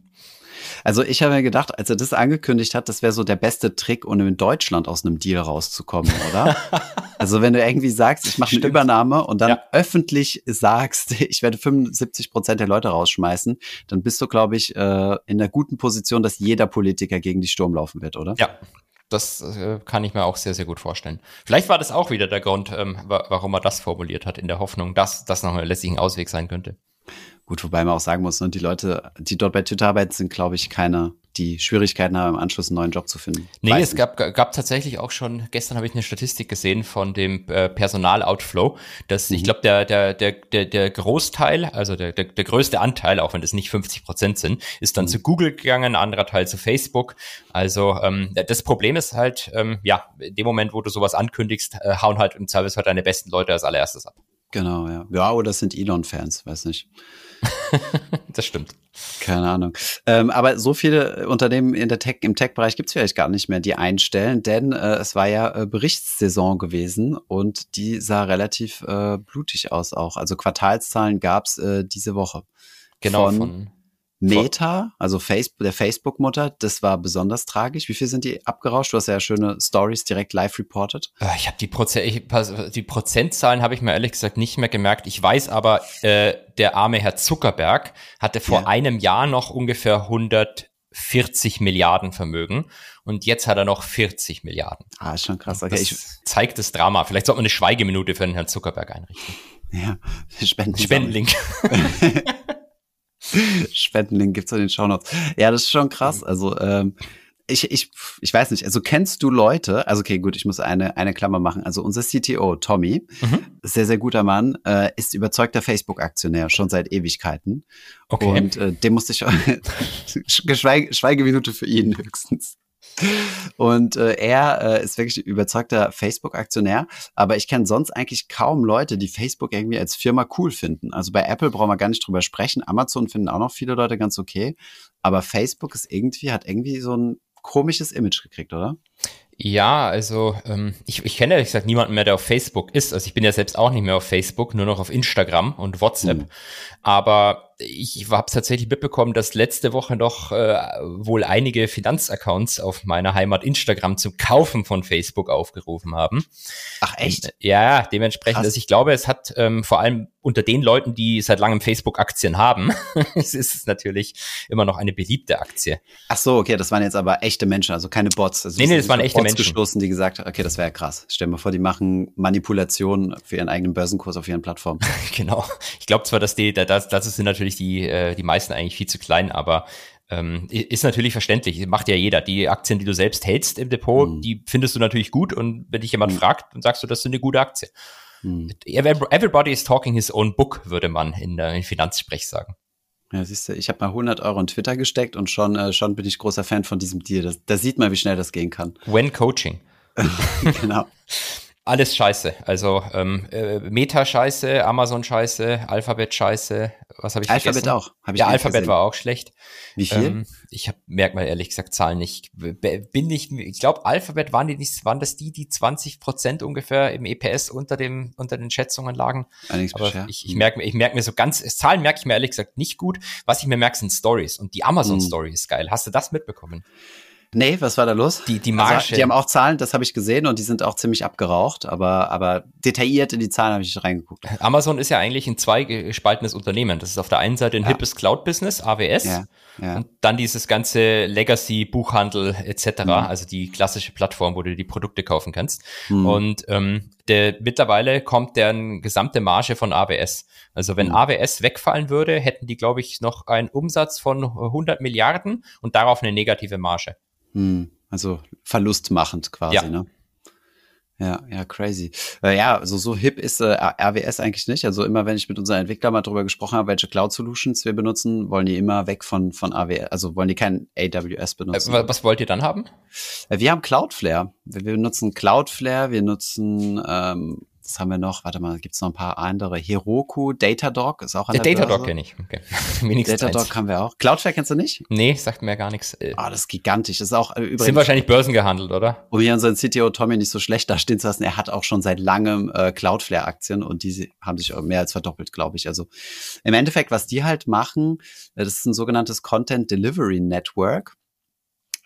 Also ich habe mir gedacht, als er das angekündigt hat, das wäre so der beste Trick, um in Deutschland aus einem Deal rauszukommen, oder? also wenn du irgendwie sagst, ich mache eine Übernahme und dann ja. öffentlich sagst, ich werde 75 Prozent der Leute rausschmeißen, dann bist du, glaube ich, äh, in der guten Position, dass jeder Politiker gegen die Sturm laufen wird, oder? Ja, das äh, kann ich mir auch sehr, sehr gut vorstellen. Vielleicht war das auch wieder der Grund, ähm, warum er das formuliert hat, in der Hoffnung, dass das noch ein lässigen Ausweg sein könnte. Gut, wobei man auch sagen muss, ne, die Leute, die dort bei Twitter arbeiten, sind, glaube ich, keine, die Schwierigkeiten haben, im Anschluss einen neuen Job zu finden. Nee, Weiß es gab, gab tatsächlich auch schon, gestern habe ich eine Statistik gesehen von dem äh, Personal-Outflow, dass mhm. ich glaube, der, der, der, der, der Großteil, also der, der, der größte Anteil, auch wenn es nicht 50 Prozent sind, ist dann mhm. zu Google gegangen, ein anderer Teil zu Facebook. Also ähm, das Problem ist halt, ähm, ja, in dem Moment, wo du sowas ankündigst, äh, hauen halt im Service halt deine besten Leute als allererstes ab. Genau, ja. Ja, oder das sind Elon-Fans, weiß nicht. das stimmt. Keine Ahnung. Ähm, aber so viele Unternehmen in der Tech, im Tech-Bereich gibt es vielleicht gar nicht mehr, die einstellen, denn äh, es war ja äh, Berichtssaison gewesen und die sah relativ äh, blutig aus auch. Also Quartalszahlen gab es äh, diese Woche. Genau, von, von Meta, also Facebook, der Facebook-Mutter, das war besonders tragisch. Wie viel sind die abgerauscht? Du hast ja schöne Stories direkt live reported. Äh, ich habe die, Proze ich, die Prozentzahlen habe ich mir ehrlich gesagt nicht mehr gemerkt. Ich weiß aber, äh, der arme Herr Zuckerberg hatte vor ja. einem Jahr noch ungefähr 140 Milliarden Vermögen und jetzt hat er noch 40 Milliarden. Ah, ist schon krass. Okay, das ich zeigt das Drama. Vielleicht sollte man eine Schweigeminute für den Herrn Zuckerberg einrichten. Ja, Spenden Spendenlink. Spendenlink gibt's in den Shownotes. Ja, das ist schon krass. Also ähm, ich, ich, ich weiß nicht, also kennst du Leute, also okay, gut, ich muss eine, eine Klammer machen. Also unser CTO, Tommy, mhm. sehr, sehr guter Mann, äh, ist überzeugter Facebook-Aktionär, schon seit Ewigkeiten. Okay. Und äh, dem musste ich Schweige, Schweigeminute für ihn höchstens. Und äh, er äh, ist wirklich überzeugter Facebook-Aktionär, aber ich kenne sonst eigentlich kaum Leute, die Facebook irgendwie als Firma cool finden. Also bei Apple brauchen wir gar nicht drüber sprechen. Amazon finden auch noch viele Leute ganz okay, aber Facebook ist irgendwie, hat irgendwie so ein komisches Image gekriegt, oder? Ja, also ähm, ich, ich kenne ehrlich gesagt niemanden mehr, der auf Facebook ist. Also ich bin ja selbst auch nicht mehr auf Facebook, nur noch auf Instagram und WhatsApp. Mhm. Aber ich habe es tatsächlich mitbekommen, dass letzte Woche noch äh, wohl einige Finanzaccounts auf meiner Heimat Instagram zum Kaufen von Facebook aufgerufen haben. Ach echt? Und, ja, dementsprechend. Also ich glaube, es hat ähm, vor allem unter den Leuten, die seit langem Facebook-Aktien haben, es ist natürlich immer noch eine beliebte Aktie. Ach so, okay, das waren jetzt aber echte Menschen, also keine Bots. Also nee, nee, das waren echte Bots Menschen. gestoßen, die gesagt haben, okay, das wäre ja krass. Stell dir mal vor, die machen Manipulationen für ihren eigenen Börsenkurs auf ihren Plattformen. genau. Ich glaube zwar, dass die, das, das sind natürlich die, äh, die meisten eigentlich viel zu klein, aber Ähm, ist natürlich verständlich, macht ja jeder. Die Aktien, die du selbst hältst im Depot, mhm. die findest du natürlich gut und wenn dich jemand mhm. fragt, dann sagst du, das ist eine gute Aktie. Mhm. Everybody is talking his own book, würde man in der Finanzsprech sagen. Ja, siehst du, ich habe mal 100 Euro in Twitter gesteckt und schon, äh, schon bin ich großer Fan von diesem Deal. Da sieht man, wie schnell das gehen kann. When Coaching. genau. Alles scheiße. Also ähm, äh, Meta scheiße, Amazon scheiße, Alphabet scheiße. Was habe ich Alphabet vergessen? auch. Hab ich ja, Alphabet gesehen. war auch schlecht. Wie viel? Ähm, ich habe merk mal ehrlich gesagt Zahlen nicht. Bin nicht. Ich glaube Alphabet waren die nicht. Waren das die, die 20 Prozent ungefähr im EPS unter dem unter den Schätzungen lagen? Allerdings Aber ich, ich merke ich merk mir so ganz Zahlen merke ich mir ehrlich gesagt nicht gut. Was ich mir merke sind Stories und die Amazon hm. Story ist geil. Hast du das mitbekommen? Nee, was war da los? Die, die Marge. Also, die haben auch Zahlen, das habe ich gesehen und die sind auch ziemlich abgeraucht, aber, aber detailliert in die Zahlen habe ich nicht reingeguckt. Amazon ist ja eigentlich ein zweigespaltenes Unternehmen. Das ist auf der einen Seite ein ja. hippes Cloud-Business, AWS, ja, ja. und dann dieses ganze Legacy, Buchhandel etc., mhm. also die klassische Plattform, wo du die Produkte kaufen kannst. Mhm. Und ähm, der, mittlerweile kommt deren gesamte Marge von AWS. Also wenn mhm. AWS wegfallen würde, hätten die, glaube ich, noch einen Umsatz von 100 Milliarden und darauf eine negative Marge. Hm, also verlustmachend quasi, ja. ne? Ja, ja, crazy. Äh, ja, also so hip ist äh, RWS eigentlich nicht. Also immer, wenn ich mit unseren Entwicklern mal drüber gesprochen habe, welche Cloud Solutions wir benutzen, wollen die immer weg von, von AWS, also wollen die kein AWS benutzen. Äh, was wollt ihr dann haben? Äh, wir haben Cloudflare. Wir, wir benutzen Cloudflare, wir nutzen ähm, was haben wir noch? Warte mal, gibt's noch ein paar andere. Heroku, Datadog ist auch an der, der Datadog kenne ich. Okay. Datadog haben wir auch. Cloudflare kennst du nicht? Nee, sagt mir gar nichts. Ah, oh, das ist gigantisch. Das ist auch äh, übrigens. Sind wahrscheinlich Börsen gehandelt, oder? Um hier unseren CTO Tommy nicht so schlecht dastehen zu lassen, er hat auch schon seit langem äh, Cloudflare-Aktien und die haben sich mehr als verdoppelt, glaube ich. Also im Endeffekt, was die halt machen, äh, das ist ein sogenanntes Content Delivery Network.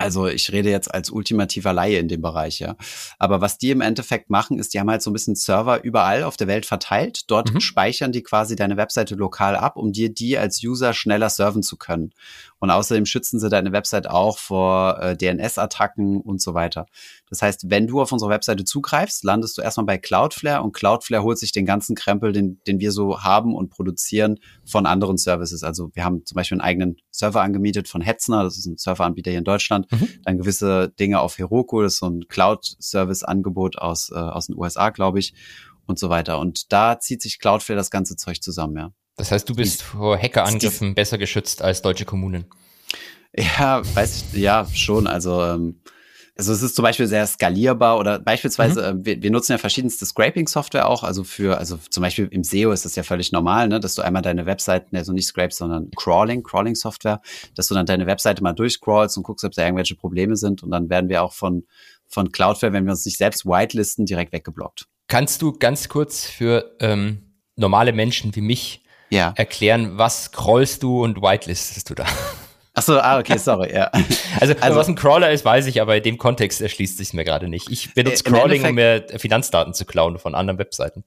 Also ich rede jetzt als ultimativer Laie in dem Bereich, ja. Aber was die im Endeffekt machen, ist, die haben halt so ein bisschen Server überall auf der Welt verteilt. Dort mhm. speichern die quasi deine Webseite lokal ab, um dir die als User schneller serven zu können. Und außerdem schützen sie deine Website auch vor äh, DNS-Attacken und so weiter. Das heißt, wenn du auf unsere Webseite zugreifst, landest du erstmal bei Cloudflare und Cloudflare holt sich den ganzen Krempel, den, den wir so haben und produzieren von anderen Services. Also wir haben zum Beispiel einen eigenen Server angemietet von Hetzner, das ist ein Serveranbieter hier in Deutschland. Mhm. Dann gewisse Dinge auf Heroku, das ist so ein Cloud-Service-Angebot aus, äh, aus den USA, glaube ich und so weiter. Und da zieht sich Cloudflare das ganze Zeug zusammen, ja. Das heißt, du bist vor Hackerangriffen besser geschützt als deutsche Kommunen. Ja, weiß ich, ja, schon. Also, ähm, also es ist zum Beispiel sehr skalierbar oder beispielsweise, mhm. äh, wir, wir nutzen ja verschiedenste Scraping-Software auch, also für, also zum Beispiel im SEO ist das ja völlig normal, ne, dass du einmal deine Webseiten, also nicht scrapes, sondern Crawling, Crawling-Software, dass du dann deine Webseite mal durchcrawlst und guckst, ob da irgendwelche Probleme sind und dann werden wir auch von, von Cloudflare, wenn wir uns nicht selbst whitelisten, direkt weggeblockt. Kannst du ganz kurz für ähm, normale Menschen wie mich ja. erklären, was scrollst du und whitelistest du da? Ach so, ah, okay, sorry, ja. Also, also, was ein Crawler ist, weiß ich, aber in dem Kontext erschließt sich mir gerade nicht. Ich benutze äh, Crawling, um mir Finanzdaten zu klauen von anderen Webseiten.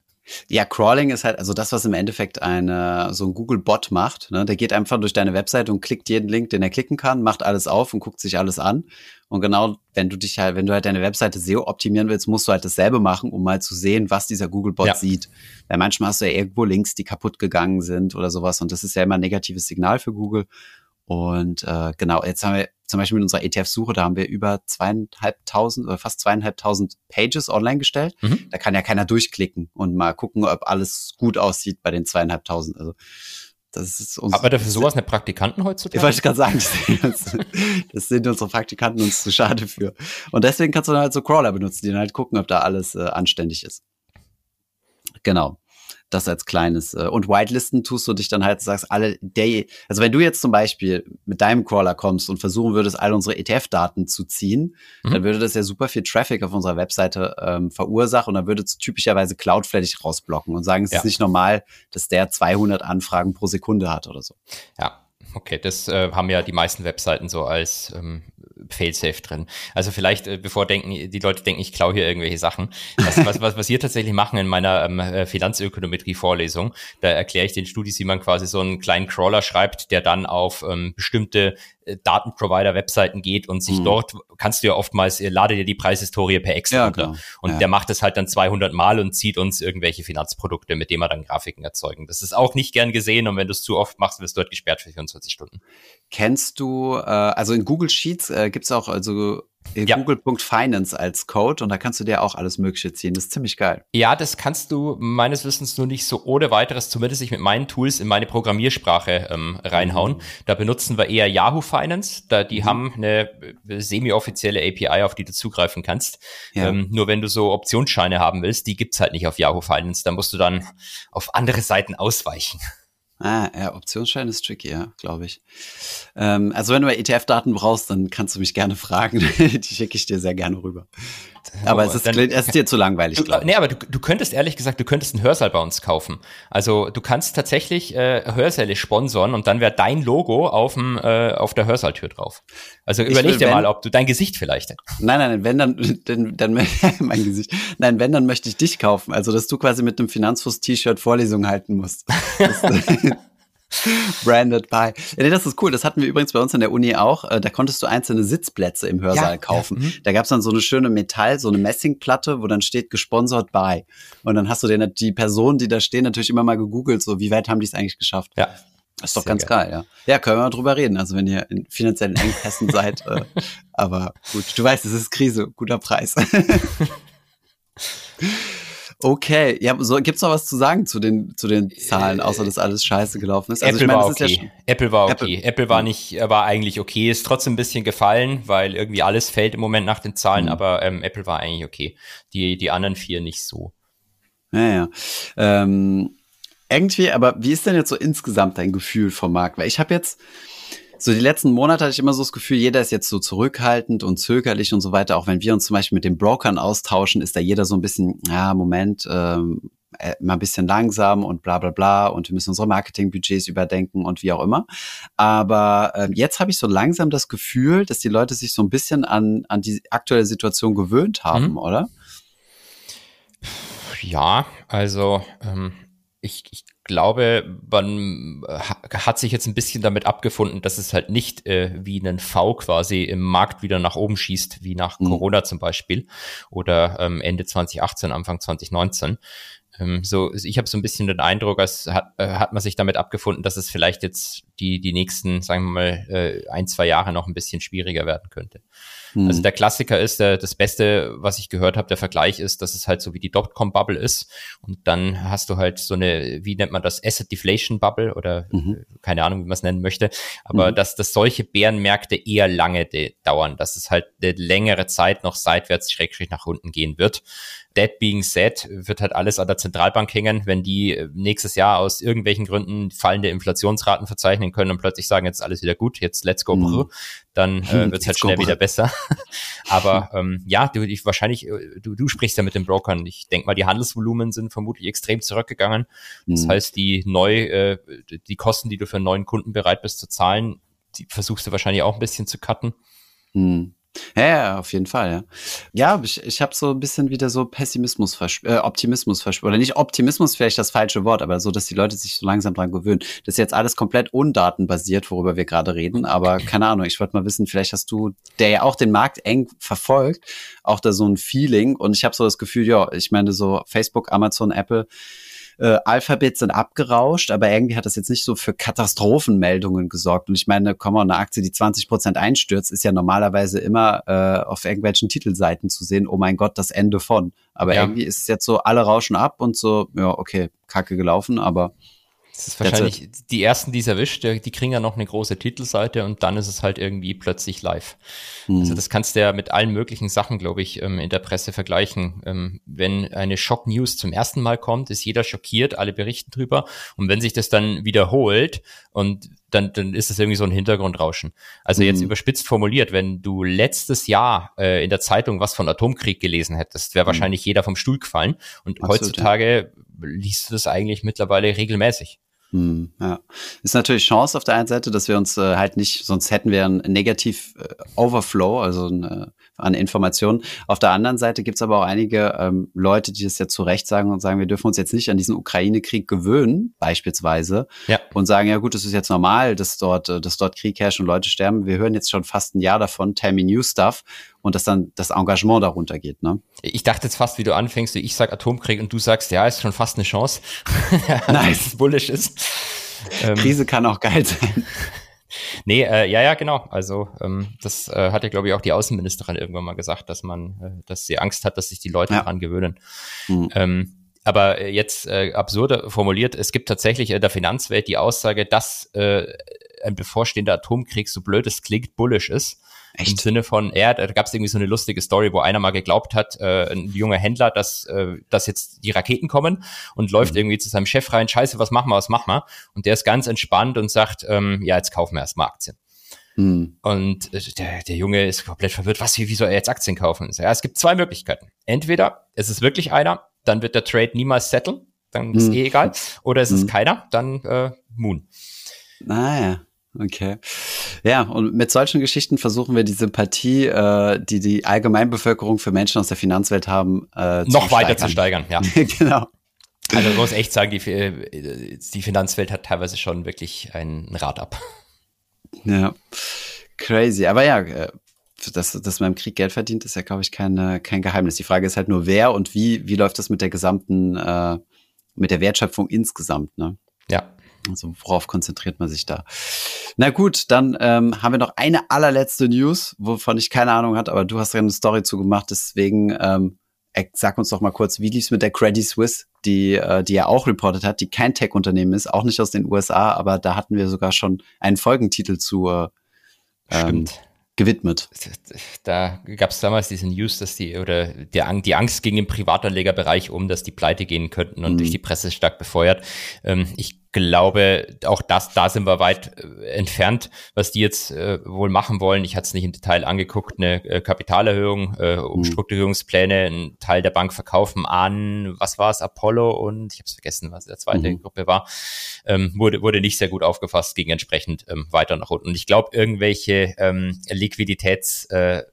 Ja, Crawling ist halt, also das, was im Endeffekt eine, so ein Google-Bot macht, ne, der geht einfach durch deine Webseite und klickt jeden Link, den er klicken kann, macht alles auf und guckt sich alles an. Und genau, wenn du dich halt, wenn du halt deine Webseite SEO optimieren willst, musst du halt dasselbe machen, um mal zu sehen, was dieser Google-Bot ja. sieht. Weil manchmal hast du ja irgendwo Links, die kaputt gegangen sind oder sowas. Und das ist ja immer ein negatives Signal für Google. Und äh, genau, jetzt haben wir zum Beispiel mit unserer ETF-Suche, da haben wir über zweieinhalbtausend oder fast zweieinhalbtausend Pages online gestellt. Mhm. Da kann ja keiner durchklicken und mal gucken, ob alles gut aussieht bei den zweieinhalbtausend. Also das ist uns, Aber dafür sowas eine Praktikanten heutzutage? Ich wollte gerade sagen, das, das, sind unsere Praktikanten uns zu schade für. Und deswegen kannst du dann halt so Crawler benutzen, die dann halt gucken, ob da alles äh, anständig ist. Genau das als kleines. Äh, und Whitelisten tust du dich dann halt, sagst alle, der, also wenn du jetzt zum Beispiel mit deinem Crawler kommst und versuchen würdest, all unsere ETF-Daten zu ziehen, mhm. dann würde das ja super viel Traffic auf unserer Webseite ähm, verursachen und dann würde es typischerweise Cloudflare dich rausblocken und sagen, es ja. ist nicht normal, dass der 200 Anfragen pro Sekunde hat oder so. Ja, okay, das äh, haben ja die meisten Webseiten so als ähm, Failsafe drin. Also vielleicht, äh, bevor denken, die Leute denken, ich klaue hier irgendwelche Sachen. Was, was, was, was wir tatsächlich machen in meiner ähm, äh, Finanzökonometrie-Vorlesung, da erkläre ich den Studis, wie man quasi so einen kleinen Crawler schreibt, der dann auf ähm, bestimmte äh, Datenprovider-Webseiten geht und sich mhm. dort kannst du ja oftmals, äh, lade dir die Preishistorie per Excel ja, runter. Und ja. der macht es halt dann 200 Mal und zieht uns irgendwelche Finanzprodukte, mit denen wir dann Grafiken erzeugen. Das ist auch nicht gern gesehen und wenn du es zu oft machst, wirst du dort gesperrt für 24 Stunden. Kennst du, äh, also in Google Sheets äh, gibt es auch also ja. Google.finance als Code und da kannst du dir auch alles Mögliche ziehen. Das ist ziemlich geil. Ja, das kannst du meines Wissens nur nicht so ohne weiteres, zumindest nicht mit meinen Tools in meine Programmiersprache ähm, reinhauen. Mhm. Da benutzen wir eher Yahoo Finance. Da, die mhm. haben eine äh, semi-offizielle API, auf die du zugreifen kannst. Ja. Ähm, nur wenn du so Optionsscheine haben willst, die gibt's halt nicht auf Yahoo Finance. Da musst du dann auf andere Seiten ausweichen. Ah, ja, Optionsschein ist tricky, ja, glaube ich. Ähm, also wenn du ETF-Daten brauchst, dann kannst du mich gerne fragen. Die schicke ich dir sehr gerne rüber. Aber oh, es, ist, dann, es ist dir zu langweilig, glaube ich. Nee, aber du, du könntest ehrlich gesagt, du könntest einen Hörsaal bei uns kaufen. Also du kannst tatsächlich äh, Hörsäle sponsoren und dann wäre dein Logo auf, dem, äh, auf der Hörsaaltür drauf. Also ich überleg will, dir wenn, mal, ob du dein Gesicht vielleicht. Nein, nein, wenn dann, dann, dann mein Gesicht. Nein, wenn, dann möchte ich dich kaufen. Also dass du quasi mit einem Finanzfuß-T-Shirt Vorlesungen halten musst. Branded by. Ja, nee, das ist cool. Das hatten wir übrigens bei uns an der Uni auch. Äh, da konntest du einzelne Sitzplätze im Hörsaal ja, kaufen. Ja, mhm. da gab's dann so eine schöne Metall, so eine Messingplatte, wo dann steht gesponsert by. Und dann hast du den, die Personen, die da stehen, natürlich immer mal gegoogelt, so wie weit haben die es eigentlich geschafft. Ja. Das ist doch Sehr ganz geil. geil, ja. Ja, können wir mal drüber reden. Also wenn ihr in finanziellen Engpässen seid. Äh, aber gut, du weißt, es ist Krise, guter Preis. Okay, ja, so, gibt's noch was zu sagen zu den, zu den Zahlen, außer dass alles scheiße gelaufen ist? Also Apple, ich mein, war okay. Ja Apple war okay. Apple, Apple war nicht, war eigentlich okay. Ist trotzdem ein bisschen gefallen, weil irgendwie alles fällt im Moment nach den Zahlen, mhm. aber ähm, Apple war eigentlich okay. Die, die anderen vier nicht so. Ja, ja. Ähm, irgendwie, aber wie ist denn jetzt so insgesamt dein Gefühl vom Markt? Weil ich habe jetzt, so die letzten Monate hatte ich immer so das Gefühl, jeder ist jetzt so zurückhaltend und zögerlich und so weiter. Auch wenn wir uns zum Beispiel mit den Brokern austauschen, ist da jeder so ein bisschen, ja, Moment, ähm, äh, mal ein bisschen langsam und bla bla bla und wir müssen unsere Marketingbudgets überdenken und wie auch immer. Aber äh, jetzt habe ich so langsam das Gefühl, dass die Leute sich so ein bisschen an, an die aktuelle Situation gewöhnt haben, mhm. oder? Ja, also ähm, ich, ich glaube, man hat sich jetzt ein bisschen damit abgefunden, dass es halt nicht äh, wie einen V quasi im Markt wieder nach oben schießt, wie nach mhm. Corona zum Beispiel oder ähm, Ende 2018, Anfang 2019. Ähm, so, ich habe so ein bisschen den Eindruck, als hat, äh, hat man sich damit abgefunden, dass es vielleicht jetzt die, die nächsten, sagen wir mal, äh, ein, zwei Jahre noch ein bisschen schwieriger werden könnte. Mhm. Also der Klassiker ist, der, das Beste, was ich gehört habe, der Vergleich ist, dass es halt so wie die Dotcom-Bubble ist. Und dann hast du halt so eine, wie nennt man das, Asset Deflation Bubble oder mhm. keine Ahnung, wie man es nennen möchte. Aber mhm. dass, dass solche Bärenmärkte eher lange dauern, dass es halt eine längere Zeit noch seitwärts schrägstrich nach unten gehen wird. That being said, wird halt alles an der Zentralbank hängen, wenn die äh, nächstes Jahr aus irgendwelchen Gründen fallende Inflationsraten verzeichnen können und plötzlich sagen, jetzt ist alles wieder gut, jetzt let's go, mhm. dann äh, wird es halt schnell wieder besser. Aber ähm, ja, du, ich, wahrscheinlich, äh, du, du sprichst ja mit den Brokern. Ich denke mal, die Handelsvolumen sind vermutlich extrem zurückgegangen. Das mhm. heißt, die neu, äh, die Kosten, die du für einen neuen Kunden bereit bist zu zahlen, die versuchst du wahrscheinlich auch ein bisschen zu cutten. Mhm. Ja, ja, auf jeden Fall, ja. Ja, ich, ich habe so ein bisschen wieder so Pessimismus, äh, Optimismus verspürt. Oder nicht Optimismus vielleicht das falsche Wort, aber so, dass die Leute sich so langsam dran gewöhnen. Das ist jetzt alles komplett undatenbasiert, worüber wir gerade reden, aber keine Ahnung, ich wollte mal wissen, vielleicht hast du, der ja auch den Markt eng verfolgt, auch da so ein Feeling und ich habe so das Gefühl, ja, ich meine so Facebook, Amazon, Apple, äh, Alphabet sind abgerauscht, aber irgendwie hat das jetzt nicht so für Katastrophenmeldungen gesorgt. Und ich meine, komm mal, eine Aktie, die 20 Prozent einstürzt, ist ja normalerweise immer äh, auf irgendwelchen Titelseiten zu sehen, oh mein Gott, das Ende von. Aber ja. irgendwie ist es jetzt so, alle rauschen ab und so, ja, okay, kacke gelaufen, aber das ist wahrscheinlich die ersten, die es erwischt, die kriegen ja noch eine große Titelseite und dann ist es halt irgendwie plötzlich live. Mhm. Also das kannst du ja mit allen möglichen Sachen, glaube ich, ähm, in der Presse vergleichen. Ähm, wenn eine Schock-News zum ersten Mal kommt, ist jeder schockiert, alle berichten drüber. Und wenn sich das dann wiederholt und dann, dann ist es irgendwie so ein Hintergrundrauschen. Also jetzt mhm. überspitzt formuliert, wenn du letztes Jahr äh, in der Zeitung was von Atomkrieg gelesen hättest, wäre mhm. wahrscheinlich jeder vom Stuhl gefallen. Und Absolut, heutzutage liest du das eigentlich mittlerweile regelmäßig. Hm, ja. Ist natürlich Chance auf der einen Seite, dass wir uns äh, halt nicht, sonst hätten wir einen negativ äh, also ein, äh, an Informationen. Auf der anderen Seite gibt's aber auch einige ähm, Leute, die das ja zu Recht sagen und sagen, wir dürfen uns jetzt nicht an diesen Ukraine-Krieg gewöhnen, beispielsweise, Ja. und sagen, ja gut, es ist jetzt normal, dass dort, äh, dass dort Krieg herrscht und Leute sterben. Wir hören jetzt schon fast ein Jahr davon, me new stuff, und dass dann das Engagement darunter geht, ne? Ich dachte jetzt fast, wie du anfängst, ich sag Atomkrieg und du sagst, ja, ist schon fast eine Chance. Nice. es bullish ist. Ähm, Krise kann auch geil sein. Nee, äh, ja, ja, genau. Also ähm, das äh, hat ja, glaube ich, auch die Außenministerin irgendwann mal gesagt, dass man, äh, dass sie Angst hat, dass sich die Leute Ja. daran gewöhnen. Mhm. Ähm, aber äh, jetzt äh, absurde formuliert, es gibt tatsächlich in der Finanzwelt die Aussage, dass äh, ein bevorstehender Atomkrieg, so blöd es klingt, bullish ist. Im Echt? Sinne von, ja, da gab es irgendwie so eine lustige Story, wo einer mal geglaubt hat, äh, ein junger Händler, dass, äh, dass jetzt die Raketen kommen und läuft Mhm. irgendwie zu seinem Chef rein, scheiße, was machen wir, was machen wir? Und der ist ganz entspannt und sagt, ähm, ja, jetzt kaufen wir erstmal Aktien. Hm. Und äh, der, der Junge ist komplett verwirrt, was, wie, wie soll er jetzt Aktien kaufen? Ja, es gibt zwei Möglichkeiten. Entweder es ist wirklich einer, dann wird der Trade niemals settle, dann ist Hm. eh egal. Oder es ist Hm. keiner, dann äh, Moon. Naja, okay. Ja, und mit solchen Geschichten versuchen wir die Sympathie, äh, die die Allgemeinbevölkerung für Menschen aus der Finanzwelt haben, äh, Noch weiter zu steigern. steigern, ja. genau. Also man muss echt sagen, die, äh, die Finanzwelt hat teilweise schon wirklich ein Rad ab. Ja, crazy. Aber ja, äh, dass, dass man im Krieg Geld verdient, ist ja, glaube ich, keine, kein Geheimnis. Die Frage ist halt nur, wer und wie, wie läuft das mit der gesamten, äh, mit der Wertschöpfung insgesamt, ne? Ja. Also worauf konzentriert man sich da? Na gut, dann ähm, haben wir noch eine allerletzte News, wovon ich keine Ahnung hatte, aber du hast ja eine Story zugemacht, deswegen ähm, äh, sag uns doch mal kurz, wie lief's mit der Credit Suisse, die, äh, die ja auch reportet hat, die kein Tech-Unternehmen ist, auch nicht aus den USA, aber da hatten wir sogar schon einen Folgentitel zu äh, ähm, gewidmet. Da gab es damals diese News, dass die, oder der, Ang- die Angst ging im Privatanlegerbereich um, dass die pleite gehen könnten und Mhm. durch die Presse stark befeuert. Ähm, ich glaube, auch das, da sind wir weit äh, entfernt, was die jetzt äh, wohl machen wollen. Ich hatte es nicht im Detail angeguckt, eine äh, Kapitalerhöhung, äh, Umstrukturierungspläne, einen Teil der Bank verkaufen an, was war es, Apollo und ich habe es vergessen, was der zweite Mhm. Gruppe war, ähm, wurde, wurde nicht sehr gut aufgefasst, ging entsprechend ähm, weiter nach unten. Und ich glaube, irgendwelche ähm, Liquiditäts äh,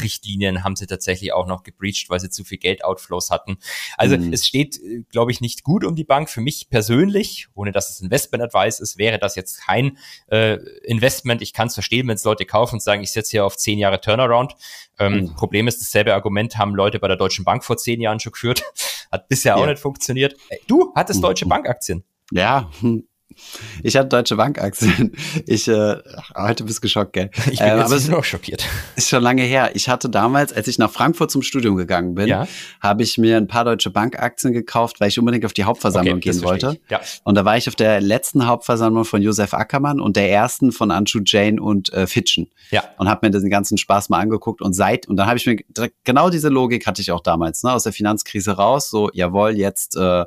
Richtlinien haben sie tatsächlich auch noch gebreached, weil sie zu viel Geld-Outflows hatten. Also Mhm. es steht, äh, glaube ich, nicht gut um die Bank. Für mich persönlich, ohne dass es Investment-Advice ist, wäre das jetzt kein äh, Investment. Ich kann es verstehen, wenn es Leute kaufen und sagen, ich setze hier auf zehn Jahre Turnaround. Ähm, Mhm. Problem ist, dasselbe Argument haben Leute bei der Deutschen Bank vor zehn Jahren schon geführt. Hat bisher auch Ja. nicht funktioniert. Äh, Du hattest Mhm. Deutsche Bank-Aktien. Ja, hm. Ich hatte Deutsche Bank-Aktien. Ich, äh, heute bist du geschockt, gell? Ich bin Äh, jetzt aber es nur schockiert. ist schon lange her. Ich hatte damals, als ich nach Frankfurt zum Studium gegangen bin, Ja. habe ich mir ein paar Deutsche Bank-Aktien gekauft, weil ich unbedingt auf die Hauptversammlung das gehen wollte. Ja. Und da war ich auf der letzten Hauptversammlung von Josef Ackermann und der ersten von Anshu Jain und äh, Fitchen. Ja. Und habe mir den ganzen Spaß mal angeguckt und seit, und dann habe ich mir, genau diese Logik hatte ich auch damals, ne, aus der Finanzkrise raus, so, jawohl, jetzt, äh,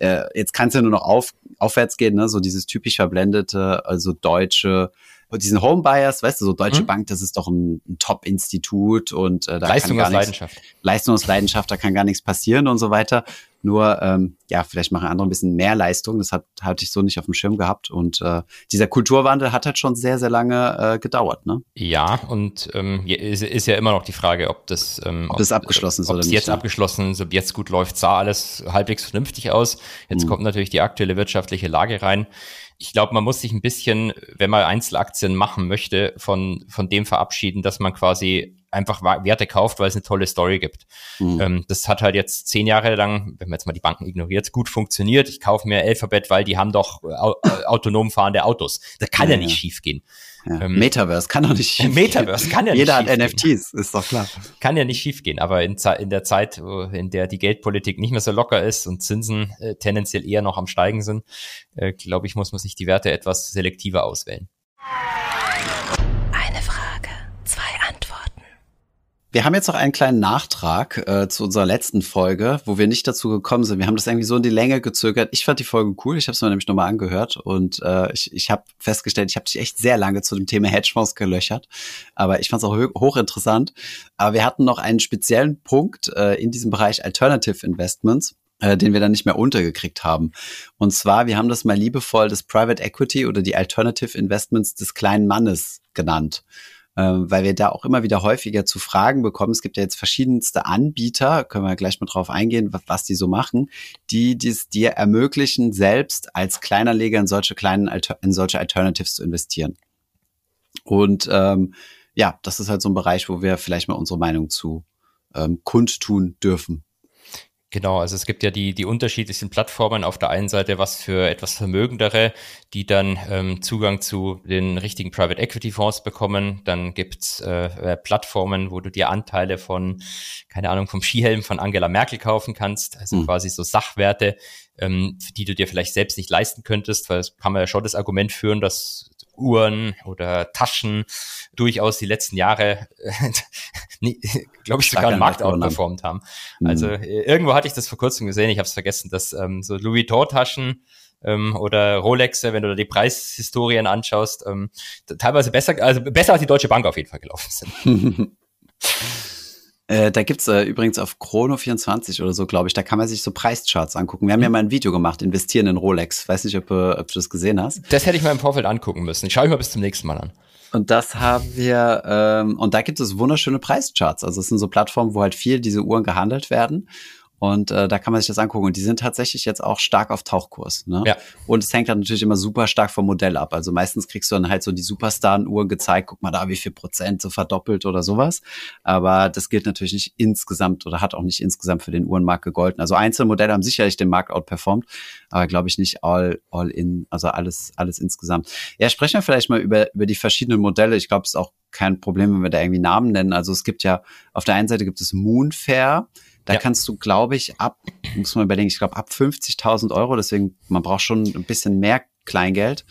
äh, jetzt kann es ja nur noch auf, aufwärts gehen, ne, so dieses typisch verblendete, also deutsche, diesen Homebuyers, weißt du, so Deutsche Mhm. Bank, das ist doch ein, ein Top-Institut und äh, da Leistung kann gar nichts, Leidenschaft. Leistung aus Leidenschaft, da kann gar nichts passieren und so weiter. Nur, ähm, ja, vielleicht machen andere ein bisschen mehr Leistung. Das hat, hatte ich so nicht auf dem Schirm gehabt. Und äh, dieser Kulturwandel hat halt schon sehr, sehr lange äh, gedauert, ne? Ja, und ähm, ist, ist ja immer noch die Frage, ob das, ähm, Ob das abgeschlossen ist ob oder es nicht, jetzt ja. abgeschlossen ist, ob jetzt gut läuft, sah alles halbwegs vernünftig aus. Jetzt Mhm. kommt natürlich die aktuelle wirtschaftliche Lage rein. Ich glaube, man muss sich ein bisschen, wenn man Einzelaktien machen möchte, von, von dem verabschieden, dass man quasi einfach Werte kauft, weil es eine tolle Story gibt. Mhm. Ähm, das hat halt jetzt zehn Jahre lang, wenn man jetzt mal die Banken ignoriert, gut funktioniert. Ich kaufe mir Alphabet, weil die haben doch äh, au äh, autonom fahrende Autos. Das kann ja, Ja, nicht schiefgehen. Ja. ähm, Metaverse kann doch nicht schief Metaverse kann ja nicht Jeder hat. NFTs, ist doch klar. kann ja nicht schiefgehen, aber in, in der Zeit, in der die Geldpolitik nicht mehr so locker ist und Zinsen äh, tendenziell eher noch am Steigen sind, äh, glaube ich, muss man sich die Werte etwas selektiver auswählen. Eine Frage, zwei Antworten. Wir haben jetzt noch einen kleinen Nachtrag äh, zu unserer letzten Folge, wo wir nicht dazu gekommen sind. Wir haben das irgendwie so in die Länge gezögert. Ich fand die Folge cool. Ich habe es mir nämlich nochmal angehört und äh, ich, ich habe festgestellt, ich habe dich echt sehr lange zu dem Thema Hedgefonds gelöchert. Aber ich fand es auch ho hochinteressant. Aber wir hatten noch einen speziellen Punkt äh, in diesem Bereich Alternative Investments. äh, den wir dann nicht mehr untergekriegt haben. Und zwar, wir haben das mal liebevoll das Private Equity oder die Alternative Investments des kleinen Mannes genannt. Ähm, weil wir da auch immer wieder häufiger zu Fragen bekommen. Es gibt ja jetzt verschiedenste Anbieter, können wir gleich mal drauf eingehen, was, was die so machen, die dies dir ermöglichen, selbst als Kleinanleger in solche kleinen, in solche Alternatives zu investieren. Und ähm, ja, das ist halt so ein Bereich, wo wir vielleicht mal unsere Meinung zu ähm, kundtun dürfen. Genau, also es gibt ja die, die unterschiedlichsten Plattformen. Auf der einen Seite was für etwas Vermögendere, die dann ähm, Zugang zu den richtigen Private Equity Fonds bekommen. Dann gibt's äh, äh, Plattformen, wo du dir Anteile von, keine Ahnung, vom Skihelm von Angela Merkel kaufen kannst. Also mhm. quasi so Sachwerte, ähm, die du dir vielleicht selbst nicht leisten könntest, weil es kann man ja schon das Argument führen, dass Uhren oder Taschen durchaus die letzten Jahre, nee, glaube ich, sogar einen Markt outperformt haben. Mhm. Also äh, irgendwo hatte ich das vor kurzem gesehen, ich habe es vergessen, dass ähm, so Louis Vuitton-Taschen ähm, oder Rolexe, wenn du da die Preishistorien anschaust, ähm, teilweise besser, also besser als die Deutsche Bank auf jeden Fall gelaufen sind. Äh, da gibt's äh, übrigens auf Chrono24 oder so, glaube ich, da kann man sich so Preischarts angucken. Wir haben ja mal ein Video gemacht, investieren in Rolex. Weiß nicht, ob, äh, ob du das gesehen hast. Das hätte ich mal im Vorfeld angucken müssen. Ich schaue ich mal bis zum nächsten Mal an. Und das haben wir, ähm, und da gibt es wunderschöne Preischarts. Also es sind so Plattformen, wo halt viel diese Uhren gehandelt werden. Und äh, da kann man sich das angucken. Und die sind tatsächlich jetzt auch stark auf Tauchkurs. Ne? Ja. Und es hängt dann natürlich immer super stark vom Modell ab. Also meistens kriegst du dann halt so die Superstar-Uhren gezeigt, guck mal da, wie viel Prozent so verdoppelt oder sowas. Aber das gilt natürlich nicht insgesamt oder hat auch nicht insgesamt für den Uhrenmarkt gegolten. Also einzelne Modelle haben sicherlich den Markt outperformt, aber glaube ich nicht all, all in, also alles, alles insgesamt. Ja, sprechen wir vielleicht mal über, über die verschiedenen Modelle. Ich glaube, es ist auch kein Problem, wenn wir da irgendwie Namen nennen. Also es gibt ja, auf der einen Seite gibt es Moonfair. Da ja. kannst du, glaube ich, ab, muss man überlegen, ich glaube ab 50.000 Euro, deswegen, man braucht schon ein bisschen mehr Kleingeld,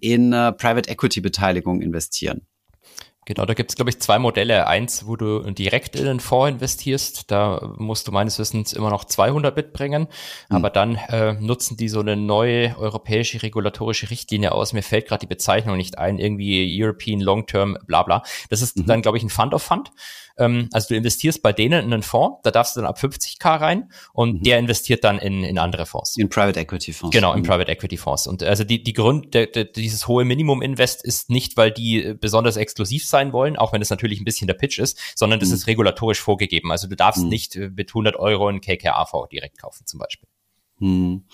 in äh, Private Equity Beteiligung investieren. Genau, da gibt es, glaube ich, zwei Modelle. Eins, wo du direkt in den Fonds investierst, da musst du meines Wissens immer noch 200 mitbringen, mhm. aber dann äh, nutzen die so eine neue europäische regulatorische Richtlinie aus. Mir fällt gerade die Bezeichnung nicht ein, irgendwie European Long Term, bla bla. Das ist mhm. dann, glaube ich, ein Fund of Fund. Ähm, also du investierst bei denen in einen Fonds, da darfst du dann ab 50k rein und mhm. der investiert dann in, in andere Fonds. In Private Equity Fonds. Genau, in mhm. Private Equity Fonds. Und also die, die Grund, der, der, dieses hohe Minimum Invest ist nicht, weil die besonders exklusiv sein wollen, auch wenn es natürlich ein bisschen der Pitch ist, sondern das mhm. ist regulatorisch vorgegeben. Also du darfst mhm. nicht äh, mit 100 Euro einen KKA-Fonds direkt kaufen zum Beispiel. Mhm.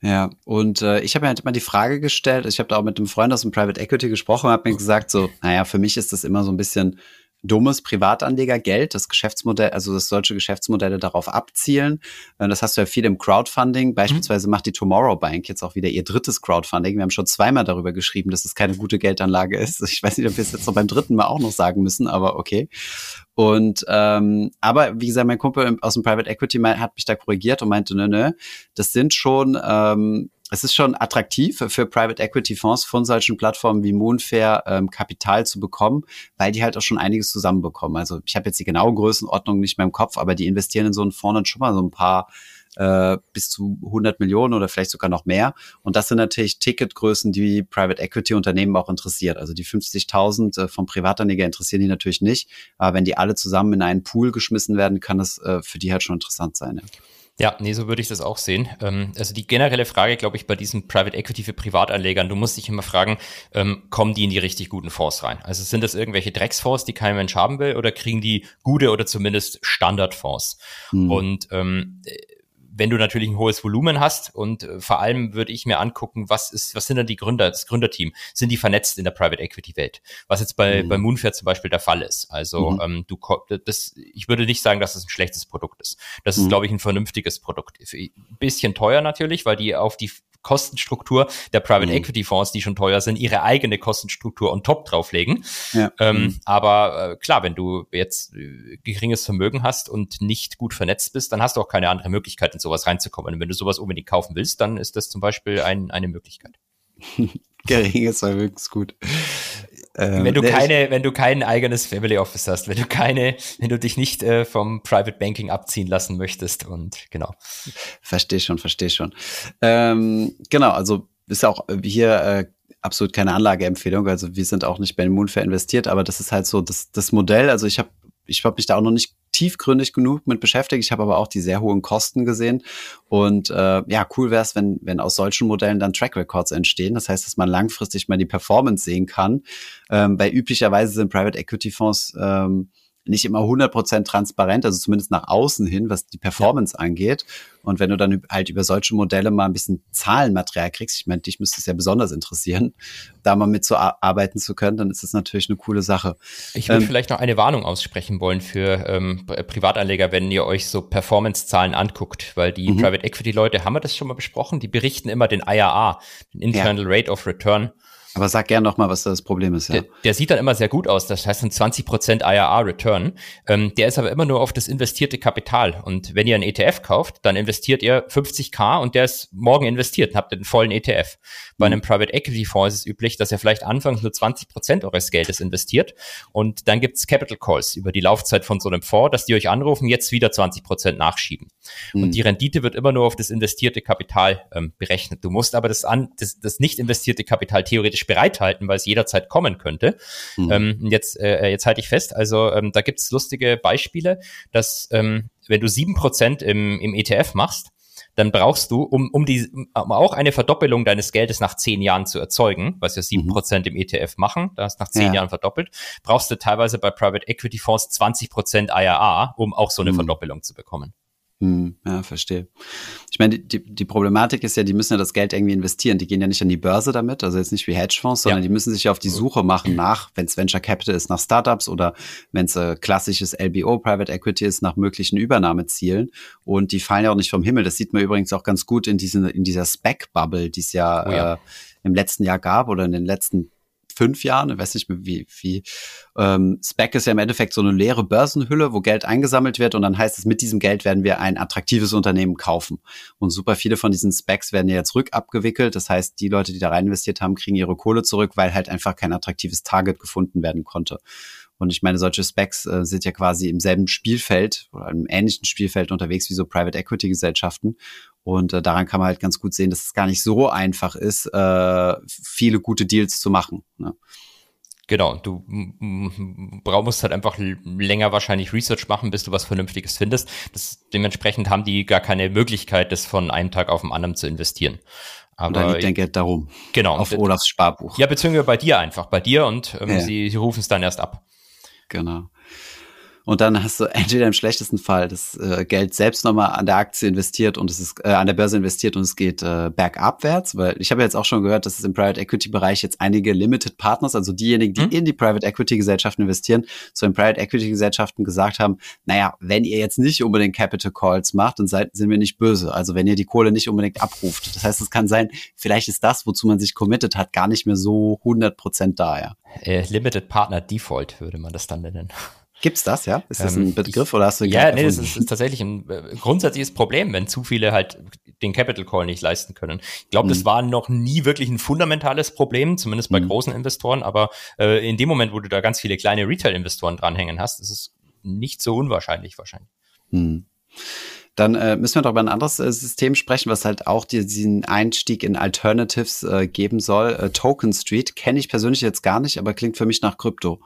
Ja, und äh, ich habe mir halt immer die Frage gestellt, ich habe da auch mit einem Freund aus dem Private Equity gesprochen und habe mir gesagt, so, naja, für mich ist das immer so ein bisschen dummes Privatanlegergeld, das Geschäftsmodell, also dass solche Geschäftsmodelle darauf abzielen. Äh, das hast du ja viel im Crowdfunding. Beispielsweise mhm. macht die Tomorrow Bank jetzt auch wieder ihr drittes Crowdfunding. Wir haben schon zweimal darüber geschrieben, dass es keine gute Geldanlage ist. Ich weiß nicht, ob wir es jetzt noch beim dritten Mal auch noch sagen müssen, aber okay. Und ähm, aber wie gesagt, mein Kumpel aus dem Private Equity hat mich da korrigiert und meinte, nö, nö, das sind schon ähm, es ist schon attraktiv für Private Equity Fonds von solchen Plattformen wie Moonfair ähm, Kapital zu bekommen, weil die halt auch schon einiges zusammenbekommen. Also ich habe jetzt die genaue Größenordnung nicht mehr im Kopf, aber die investieren in so einen Fonds dann schon mal so ein paar äh, bis zu 100 Millionen oder vielleicht sogar noch mehr. Und das sind natürlich Ticketgrößen, die Private Equity Unternehmen auch interessiert. Also die 50.000 äh, vom Privatanleger interessieren die natürlich nicht. Aber wenn die alle zusammen in einen Pool geschmissen werden, kann das äh, für die halt schon interessant sein. Ja. Ja, nee, so würde ich das auch sehen. Ähm, also die generelle Frage, glaube ich, bei diesem Private Equity für Privatanlegern, du musst dich immer fragen, ähm, kommen die in die richtig guten Fonds rein? Also sind das irgendwelche Drecksfonds, die kein Mensch haben will, oder kriegen die gute oder zumindest Standardfonds? Mhm. Und ähm, wenn du natürlich ein hohes Volumen hast und äh, vor allem würde ich mir angucken, was ist, was sind denn die Gründer, das Gründerteam? Sind die vernetzt in der Private Equity Welt? Was jetzt bei, mhm. bei Moonfair zum Beispiel der Fall ist. Also mhm. ähm, du das, ich würde nicht sagen, dass es ein schlechtes Produkt ist. Das ist, mhm. glaube ich, ein vernünftiges Produkt. Ein bisschen teuer natürlich, weil die auf die Kostenstruktur der Private mhm. Equity Fonds, die schon teuer sind, ihre eigene Kostenstruktur on top drauflegen. Ja. Ähm, mhm. Aber äh, klar, wenn du jetzt äh, geringes Vermögen hast und nicht gut vernetzt bist, dann hast du auch keine andere Möglichkeit, in sowas reinzukommen. Und wenn du sowas unbedingt kaufen willst, dann ist das zum Beispiel ein, eine Möglichkeit. Geringes Vermögen ist gut. Ähm, wenn du keine, wenn du kein eigenes Family Office hast, wenn du keine, wenn du dich nicht äh, vom Private Banking abziehen lassen möchtest und genau. Verstehe schon, verstehe schon. Ähm, genau, also ist auch hier äh, absolut keine Anlageempfehlung. Also wir sind auch nicht bei Moonfair investiert, aber das ist halt so das, das Modell. Also ich habe ich habe mich da auch noch nicht tiefgründig genug mit beschäftigt. Ich habe aber auch die sehr hohen Kosten gesehen. Und äh, ja, cool wäre es, wenn, wenn aus solchen Modellen dann Track Records entstehen. Das heißt, dass man langfristig mal die Performance sehen kann. Ähm, weil üblicherweise sind Private Equity Fonds ähm, nicht immer 100% transparent, also zumindest nach außen hin, was die Performance ja. angeht. Und wenn du dann halt über solche Modelle mal ein bisschen Zahlenmaterial kriegst, ich meine, dich müsste es ja besonders interessieren, da mal mit zu arbeiten zu können, dann ist das natürlich eine coole Sache. Ich würde ähm, vielleicht noch eine Warnung aussprechen wollen für ähm, Privatanleger, wenn ihr euch so Performance-Zahlen anguckt, weil die mhm. Private Equity-Leute, haben wir das schon mal besprochen, die berichten immer den IRA, den Internal ja. Rate of Return. Aber sag gern noch mal, was das Problem ist. Ja. Der, der sieht dann immer sehr gut aus. Das heißt ein 20% IRR-Return. Ähm, der ist aber immer nur auf das investierte Kapital. Und wenn ihr einen ETF kauft, dann investiert ihr 50k und der ist morgen investiert und habt einen vollen ETF. Bei einem Private Equity Fonds ist es üblich, dass er vielleicht anfangs nur 20 Prozent eures Geldes investiert und dann gibt's Capital Calls über die Laufzeit von so einem Fonds, dass die euch anrufen, jetzt wieder 20 Prozent nachschieben. Mhm. Und die Rendite wird immer nur auf das investierte Kapital ähm, berechnet. Du musst aber das, an, das, das nicht investierte Kapital theoretisch bereithalten, weil es jederzeit kommen könnte. Mhm. Ähm, jetzt, äh, jetzt halte ich fest, also ähm, da gibt's lustige Beispiele, dass ähm, wenn du sieben Prozent im, im ETF machst, dann brauchst du, um, um, die, um auch eine Verdoppelung deines Geldes nach zehn Jahren zu erzeugen, was ja sieben mhm. Prozent im ETF machen, da hast nach zehn ja. Jahren verdoppelt, brauchst du teilweise bei Private Equity Fonds 20 Prozent IRA, um auch so eine mhm. Verdoppelung zu bekommen. Hm, ja, verstehe. Ich meine, die, die Problematik ist ja, die müssen ja das Geld irgendwie investieren. Die gehen ja nicht an die Börse damit, also jetzt nicht wie Hedgefonds, sondern ja. die müssen sich ja auf die Suche machen nach, wenn es Venture Capital ist, nach Startups oder wenn es äh, klassisches LBO, Private Equity ist, nach möglichen Übernahmezielen. Und die fallen ja auch nicht vom Himmel. Das sieht man übrigens auch ganz gut in, diesen, in dieser Spec-Bubble, die es ja, oh ja. Äh, im letzten Jahr gab oder in den letzten fünf Jahren, ich weiß nicht mehr wie, wie ähm, Spec ist ja im Endeffekt so eine leere Börsenhülle, wo Geld eingesammelt wird und dann heißt es, mit diesem Geld werden wir ein attraktives Unternehmen kaufen. Und super viele von diesen Specs werden ja jetzt rückabgewickelt. Das heißt, die Leute, die da rein investiert haben, kriegen ihre Kohle zurück, weil halt einfach kein attraktives Target gefunden werden konnte. Und ich meine, solche Specs äh, sind ja quasi im selben Spielfeld oder im ähnlichen Spielfeld unterwegs wie so Private Equity Gesellschaften. Und äh, daran kann man halt ganz gut sehen, dass es gar nicht so einfach ist, äh, viele gute Deals zu machen. Ne? Genau, du musst halt einfach länger wahrscheinlich Research machen, bis du was Vernünftiges findest. Das, dementsprechend haben die gar keine Möglichkeit, das von einem Tag auf den anderen zu investieren. Aber da liegt dein Geld darum. Genau. Auf Olafs Sparbuch. Ja, beziehungsweise bei dir einfach, bei dir und ähm, ja. sie, sie rufen es dann erst ab. Genau. Und dann hast du entweder im schlechtesten Fall das äh, Geld selbst nochmal an der Aktie investiert und es ist äh, an der Börse investiert und es geht äh, bergabwärts, weil ich habe jetzt auch schon gehört, dass es im Private Equity Bereich jetzt einige Limited Partners, also diejenigen, die mhm. in die Private Equity Gesellschaften investieren, zu den Private Equity Gesellschaften gesagt haben, naja, wenn ihr jetzt nicht unbedingt Capital Calls macht, dann seid, sind wir nicht böse. Also wenn ihr die Kohle nicht unbedingt abruft. Das heißt, es kann sein, vielleicht ist das, wozu man sich committed hat, gar nicht mehr so 100 Prozent da, ja. Äh, Limited Partner Default würde man das dann nennen. Gibt's das, ja? Ist das ein ähm, Begriff ich, oder hast du Ja, nee, das ist, ist, tatsächlich ein äh, grundsätzliches Problem, wenn zu viele halt den Capital Call nicht leisten können. Ich glaube, mhm. das war noch nie wirklich ein fundamentales Problem, zumindest bei mhm. großen Investoren, aber äh, in dem Moment, wo du da ganz viele kleine Retail-Investoren dranhängen hast, ist es nicht so unwahrscheinlich wahrscheinlich. Mhm. Dann äh, müssen wir doch über ein anderes äh, System sprechen, was halt auch diesen Einstieg in Alternatives äh, geben soll. Äh, Token Street kenne ich persönlich jetzt gar nicht, aber klingt für mich nach Krypto.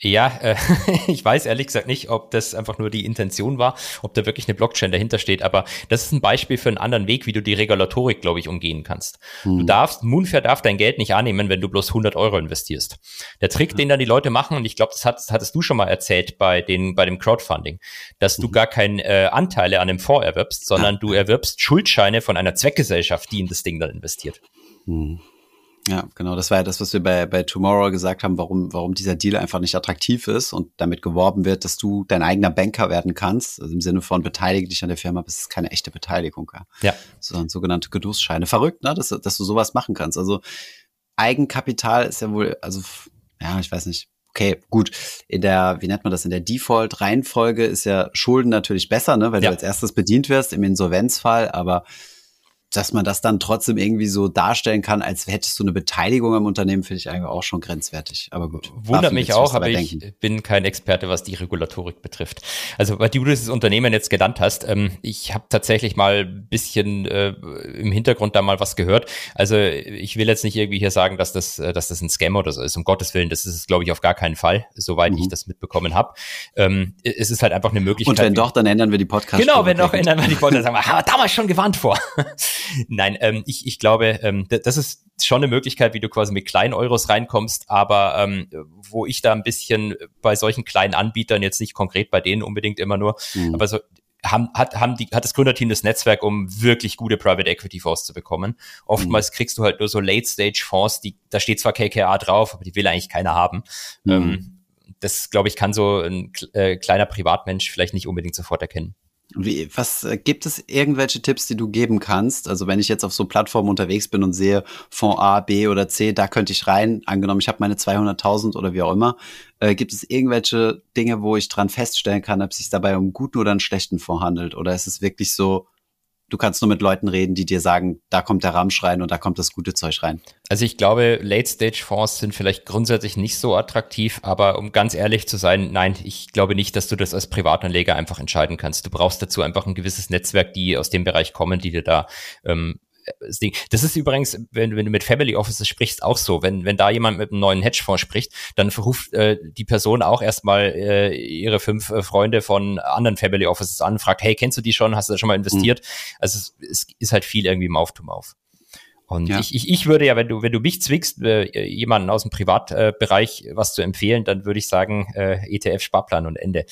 Ja, äh, ich weiß ehrlich gesagt nicht, ob das einfach nur die Intention war, ob da wirklich eine Blockchain dahinter steht, aber das ist ein Beispiel für einen anderen Weg, wie du die Regulatorik, glaube ich, umgehen kannst. Hm. Du darfst, Moonfair darf dein Geld nicht annehmen, wenn du bloß 100 Euro investierst. Der Trick, hm. den dann die Leute machen, und ich glaube, das hat, hattest du schon mal erzählt bei, den, bei dem Crowdfunding, dass hm. du gar keine äh, Anteile an dem Fonds erwirbst, sondern du erwirbst Schuldscheine von einer Zweckgesellschaft, die in das Ding dann investiert. Hm. Ja, genau. Das war ja das, was wir bei, bei Tomorrow gesagt haben, warum, warum dieser Deal einfach nicht attraktiv ist und damit geworben wird, dass du dein eigener Banker werden kannst. Also im Sinne von beteilige dich an der Firma, aber es ist keine echte Beteiligung. Ja. ja. Sondern sogenannte Genussscheine. Verrückt, ne? Dass, dass du sowas machen kannst. Also Eigenkapital ist ja wohl, also, ja, ich weiß nicht. Okay, gut. In der, wie nennt man das, in der Default-Reihenfolge ist ja Schulden natürlich besser, ne, weil ja. du als erstes bedient wirst im Insolvenzfall, aber dass man das dann trotzdem irgendwie so darstellen kann, als hättest du eine Beteiligung am Unternehmen, finde ich eigentlich auch schon grenzwertig. Aber gut. Wundert mich auch, aber ich denken. bin kein Experte, was die Regulatorik betrifft. Also, weil du dieses Unternehmen jetzt genannt hast, ähm, ich habe tatsächlich mal ein bisschen äh, im Hintergrund da mal was gehört. Also, ich will jetzt nicht irgendwie hier sagen, dass das, äh, dass das ein Scam oder so ist. Um Gottes Willen, das ist es, glaube ich, auf gar keinen Fall, soweit mhm. ich das mitbekommen habe. Ähm, es ist halt einfach eine Möglichkeit. Und wenn doch, dann ändern wir die Podcast. Genau, wenn doch, ändern wir die Podcast. Sagen wir, haben wir damals schon gewarnt vor. Nein, ähm, ich, ich glaube, ähm, das ist schon eine Möglichkeit, wie du quasi mit kleinen Euros reinkommst, aber ähm, wo ich da ein bisschen bei solchen kleinen Anbietern, jetzt nicht konkret bei denen unbedingt immer nur, mhm. aber so haben, hat, haben die, hat das Gründerteam das Netzwerk, um wirklich gute Private Equity Fonds zu bekommen. Oftmals mhm. kriegst du halt nur so Late-Stage-Fonds, die, da steht zwar KKA drauf, aber die will eigentlich keiner haben. Mhm. Ähm, das, glaube ich, kann so ein äh, kleiner Privatmensch vielleicht nicht unbedingt sofort erkennen. Wie, was äh, gibt es irgendwelche Tipps, die du geben kannst? Also wenn ich jetzt auf so Plattformen unterwegs bin und sehe Fonds A, B oder C, da könnte ich rein. Angenommen, ich habe meine 200.000 oder wie auch immer. Äh, gibt es irgendwelche Dinge, wo ich dran feststellen kann, ob es sich dabei um einen guten oder einen schlechten Fonds handelt? Oder ist es wirklich so, du kannst nur mit Leuten reden, die dir sagen, da kommt der Ramsch rein und da kommt das gute Zeug rein. Also ich glaube, Late-Stage-Fonds sind vielleicht grundsätzlich nicht so attraktiv, aber um ganz ehrlich zu sein, nein, ich glaube nicht, dass du das als Privatanleger einfach entscheiden kannst. Du brauchst dazu einfach ein gewisses Netzwerk, die aus dem Bereich kommen, die dir da ähm, das Ding. Das ist übrigens, wenn, wenn du mit Family Offices sprichst, auch so. Wenn, wenn da jemand mit einem neuen Hedgefonds spricht, dann ruft äh, die Person auch erstmal äh, ihre fünf äh, Freunde von anderen Family Offices an, fragt, hey, kennst du die schon? Hast du da schon mal investiert? Mhm. Also es, es ist halt viel irgendwie Mouth to Mouth. Und ja. ich, ich, ich würde ja, wenn du, wenn du mich zwingst, äh, jemanden aus dem Privatbereich äh, was zu empfehlen, dann würde ich sagen, äh, ETF-Sparplan und Ende.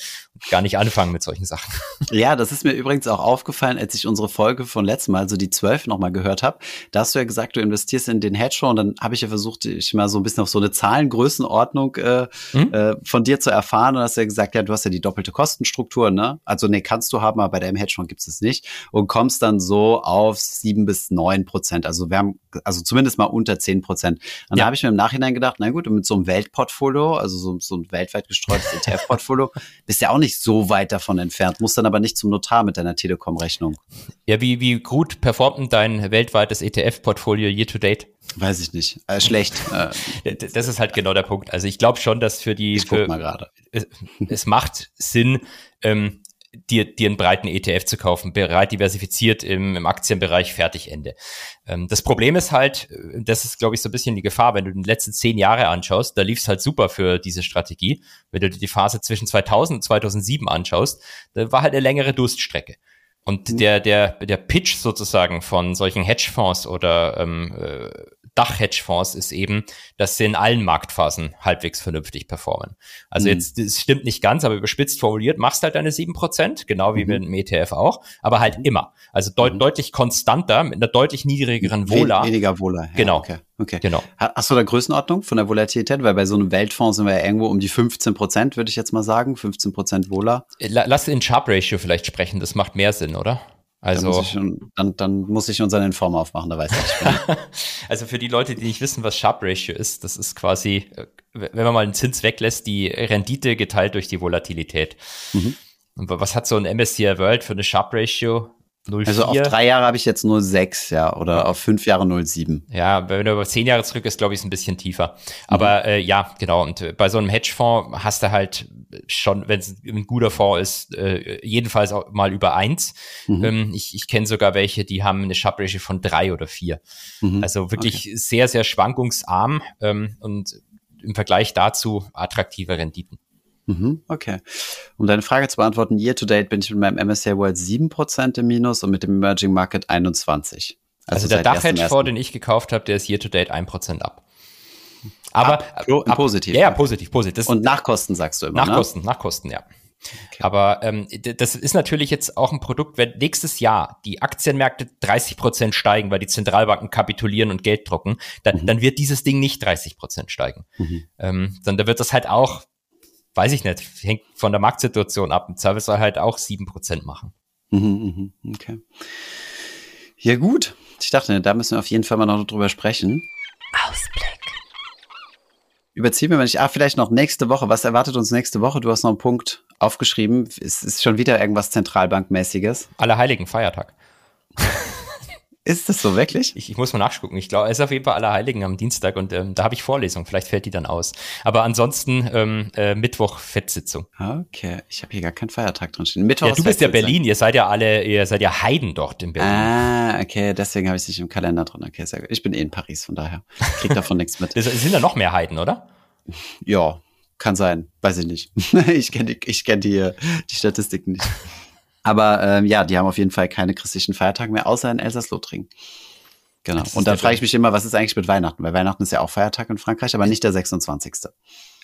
Gar nicht anfangen mit solchen Sachen. Ja, das ist mir übrigens auch aufgefallen, als ich unsere Folge von letztem Mal, also die 12 nochmal gehört habe. Da hast du ja gesagt, du investierst in den Hedgefonds und dann habe ich ja versucht, ich mal so ein bisschen auf so eine Zahlengrößenordnung äh, mhm. äh, von dir zu erfahren. Und hast ja gesagt, ja, du hast ja die doppelte Kostenstruktur, ne? Also nee, kannst du haben, aber bei deinem Hedgefonds gibt es nicht. Und kommst dann so auf sieben bis neun Prozent. Also wir haben, also zumindest mal unter zehn Prozent. Und ja. da habe ich mir im Nachhinein gedacht, na gut, mit so einem Weltportfolio, also so, so ein weltweit gestreutes ETF-Portfolio, bist ja auch nicht so weit davon entfernt, musst dann aber nicht zum Notar mit deiner Telekom-Rechnung. Ja, wie, wie gut performt denn dein weltweites ETF-Portfolio year to date? Weiß ich nicht. Äh, schlecht. Äh. das ist halt genau der Punkt. Also ich glaube schon, dass für die. Ich guck für, mal gerade. Es, es macht Sinn, ähm, dir, dir einen breiten ETF zu kaufen, bereit diversifiziert im, im Aktienbereich, fertig, Ende. Ähm, das Problem ist halt, äh, das ist, glaube ich, so ein bisschen die Gefahr, wenn du die letzten zehn Jahre anschaust, da lief es halt super für diese Strategie. Wenn du dir die Phase zwischen 2000 und 2007 anschaust, da war halt eine längere Durststrecke. Und mhm. der, der, der Pitch sozusagen von solchen Hedgefonds oder ähm, äh, Dach-Hedgefonds ist eben, dass sie in allen Marktphasen halbwegs vernünftig performen. Also mhm. jetzt, das stimmt nicht ganz, aber überspitzt formuliert, machst halt deine sieben Prozent, genau wie mhm. mit dem ETF auch, aber halt mhm. immer. Also deut mhm. deutlich konstanter, mit einer deutlich niedrigeren Vola. Weniger Vola. Ja, genau. Okay. Okay. Genau. Hast du da Größenordnung von der Volatilität? Weil bei so einem Weltfonds sind wir ja irgendwo um die 15 Prozent, würde ich jetzt mal sagen. 15 Prozent Vola. Lass in Sharp Ratio vielleicht sprechen. Das macht mehr Sinn, oder? Also, dann muss, ich, dann, dann muss ich unseren Inform aufmachen, da weiß ich Also für die Leute, die nicht wissen, was Sharp Ratio ist, das ist quasi, äh, wenn man mal einen Zins weglässt, die Rendite geteilt durch die Volatilität. Mhm. Und was hat so ein MSCI World für eine Sharp Ratio? 04. Also auf drei Jahre habe ich jetzt nur sechs, ja, oder auf fünf Jahre 0,7. Ja, wenn du über zehn Jahre zurück ist, glaube ich, ist ein bisschen tiefer. Aber mhm. äh, ja, genau. Und bei so einem Hedgefonds hast du halt schon, wenn es ein guter Fonds ist, äh, jedenfalls auch mal über eins. Mhm. Ähm, ich ich kenne sogar welche, die haben eine Sharp Ratio von drei oder vier. Mhm. Also wirklich okay. sehr, sehr schwankungsarm ähm, und im Vergleich dazu attraktive Renditen. Mhm, okay. Um deine Frage zu beantworten, year to date bin ich mit meinem MSCI World 7% im Minus und mit dem Emerging Market 21. Also, also der Dach-Hedgefonds, den ich gekauft habe, der ist year to date 1% ab. Aber ab, ab, positiv. Ja, ja, positiv, positiv. Das, und nach Kosten sagst du immer. Nach ne? Kosten, nach Kosten, ja. Okay. Aber ähm, das ist natürlich jetzt auch ein Produkt, wenn nächstes Jahr die Aktienmärkte 30 Prozent steigen, weil die Zentralbanken kapitulieren und Geld drucken, dann, mhm. dann wird dieses Ding nicht 30 Prozent steigen. Mhm. Ähm, dann da wird das halt auch weiß ich nicht, hängt von der Marktsituation ab. Im Zweifelsfall halt auch sieben Prozent machen. Mhm, mhm, okay. Ja, gut. Ich dachte, da müssen wir auf jeden Fall mal noch drüber sprechen. Ausblick. Überziehen wir mal nicht. Ah, vielleicht noch nächste Woche. Was erwartet uns nächste Woche? Du hast noch einen Punkt aufgeschrieben. Es ist schon wieder irgendwas Zentralbankmäßiges. Allerheiligen Feiertag. Ist das so wirklich? Ich, ich muss mal nachgucken. Ich glaube, es ist auf jeden Fall Allerheiligen am Dienstag und ähm, da habe ich Vorlesung. Vielleicht fällt die dann aus. Aber ansonsten ähm, äh, Mittwoch Fettsitzung. Okay, ich habe hier gar keinen Feiertag drin stehen. Mittwoch Ja, du bist ja Berlin. Ihr seid ja alle, ihr seid ja Heiden dort in Berlin. Ah, okay, deswegen habe ich es nicht im Kalender drin. Okay, sehr gut. Ich bin eh in Paris, von daher krieg davon nichts mit. Das sind ja noch mehr Heiden, oder? Ja, kann sein. Weiß ich nicht. ich kenne die, ich kenn die, die Statistiken nicht. Aber ähm, ja, die haben auf jeden Fall keine christlichen Feiertage mehr, außer in Elsass-Lothringen. Genau. Und dann der frage ich mich immer, was ist eigentlich mit Weihnachten? Weil Weihnachten ist ja auch Feiertag in Frankreich, aber nicht der 26.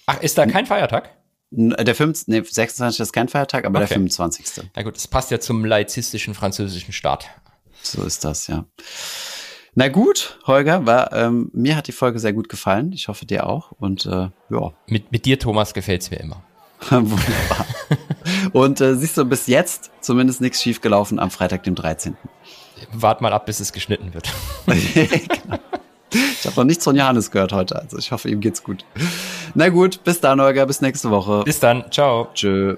Ach, ist da kein Feiertag? N- Der 5, nee, 26. ist kein Feiertag, aber der Okay. 25. Na gut, das passt ja zum laizistischen französischen Staat. So ist das, ja. Na gut, Holger, war, ähm, mir hat die Folge sehr gut gefallen. Ich hoffe dir auch. Und äh, ja, Mit, mit dir, Thomas, gefällt's mir immer. wunderbar. Und äh, siehst du, bis jetzt zumindest nichts schiefgelaufen am Freitag, dem 13. Wart mal ab, bis es geschnitten wird. Ich habe noch nichts von Johannes gehört heute, also ich hoffe, ihm geht's gut. Na gut, bis dann, Holger, bis nächste Woche. Bis dann. Ciao. Tschö.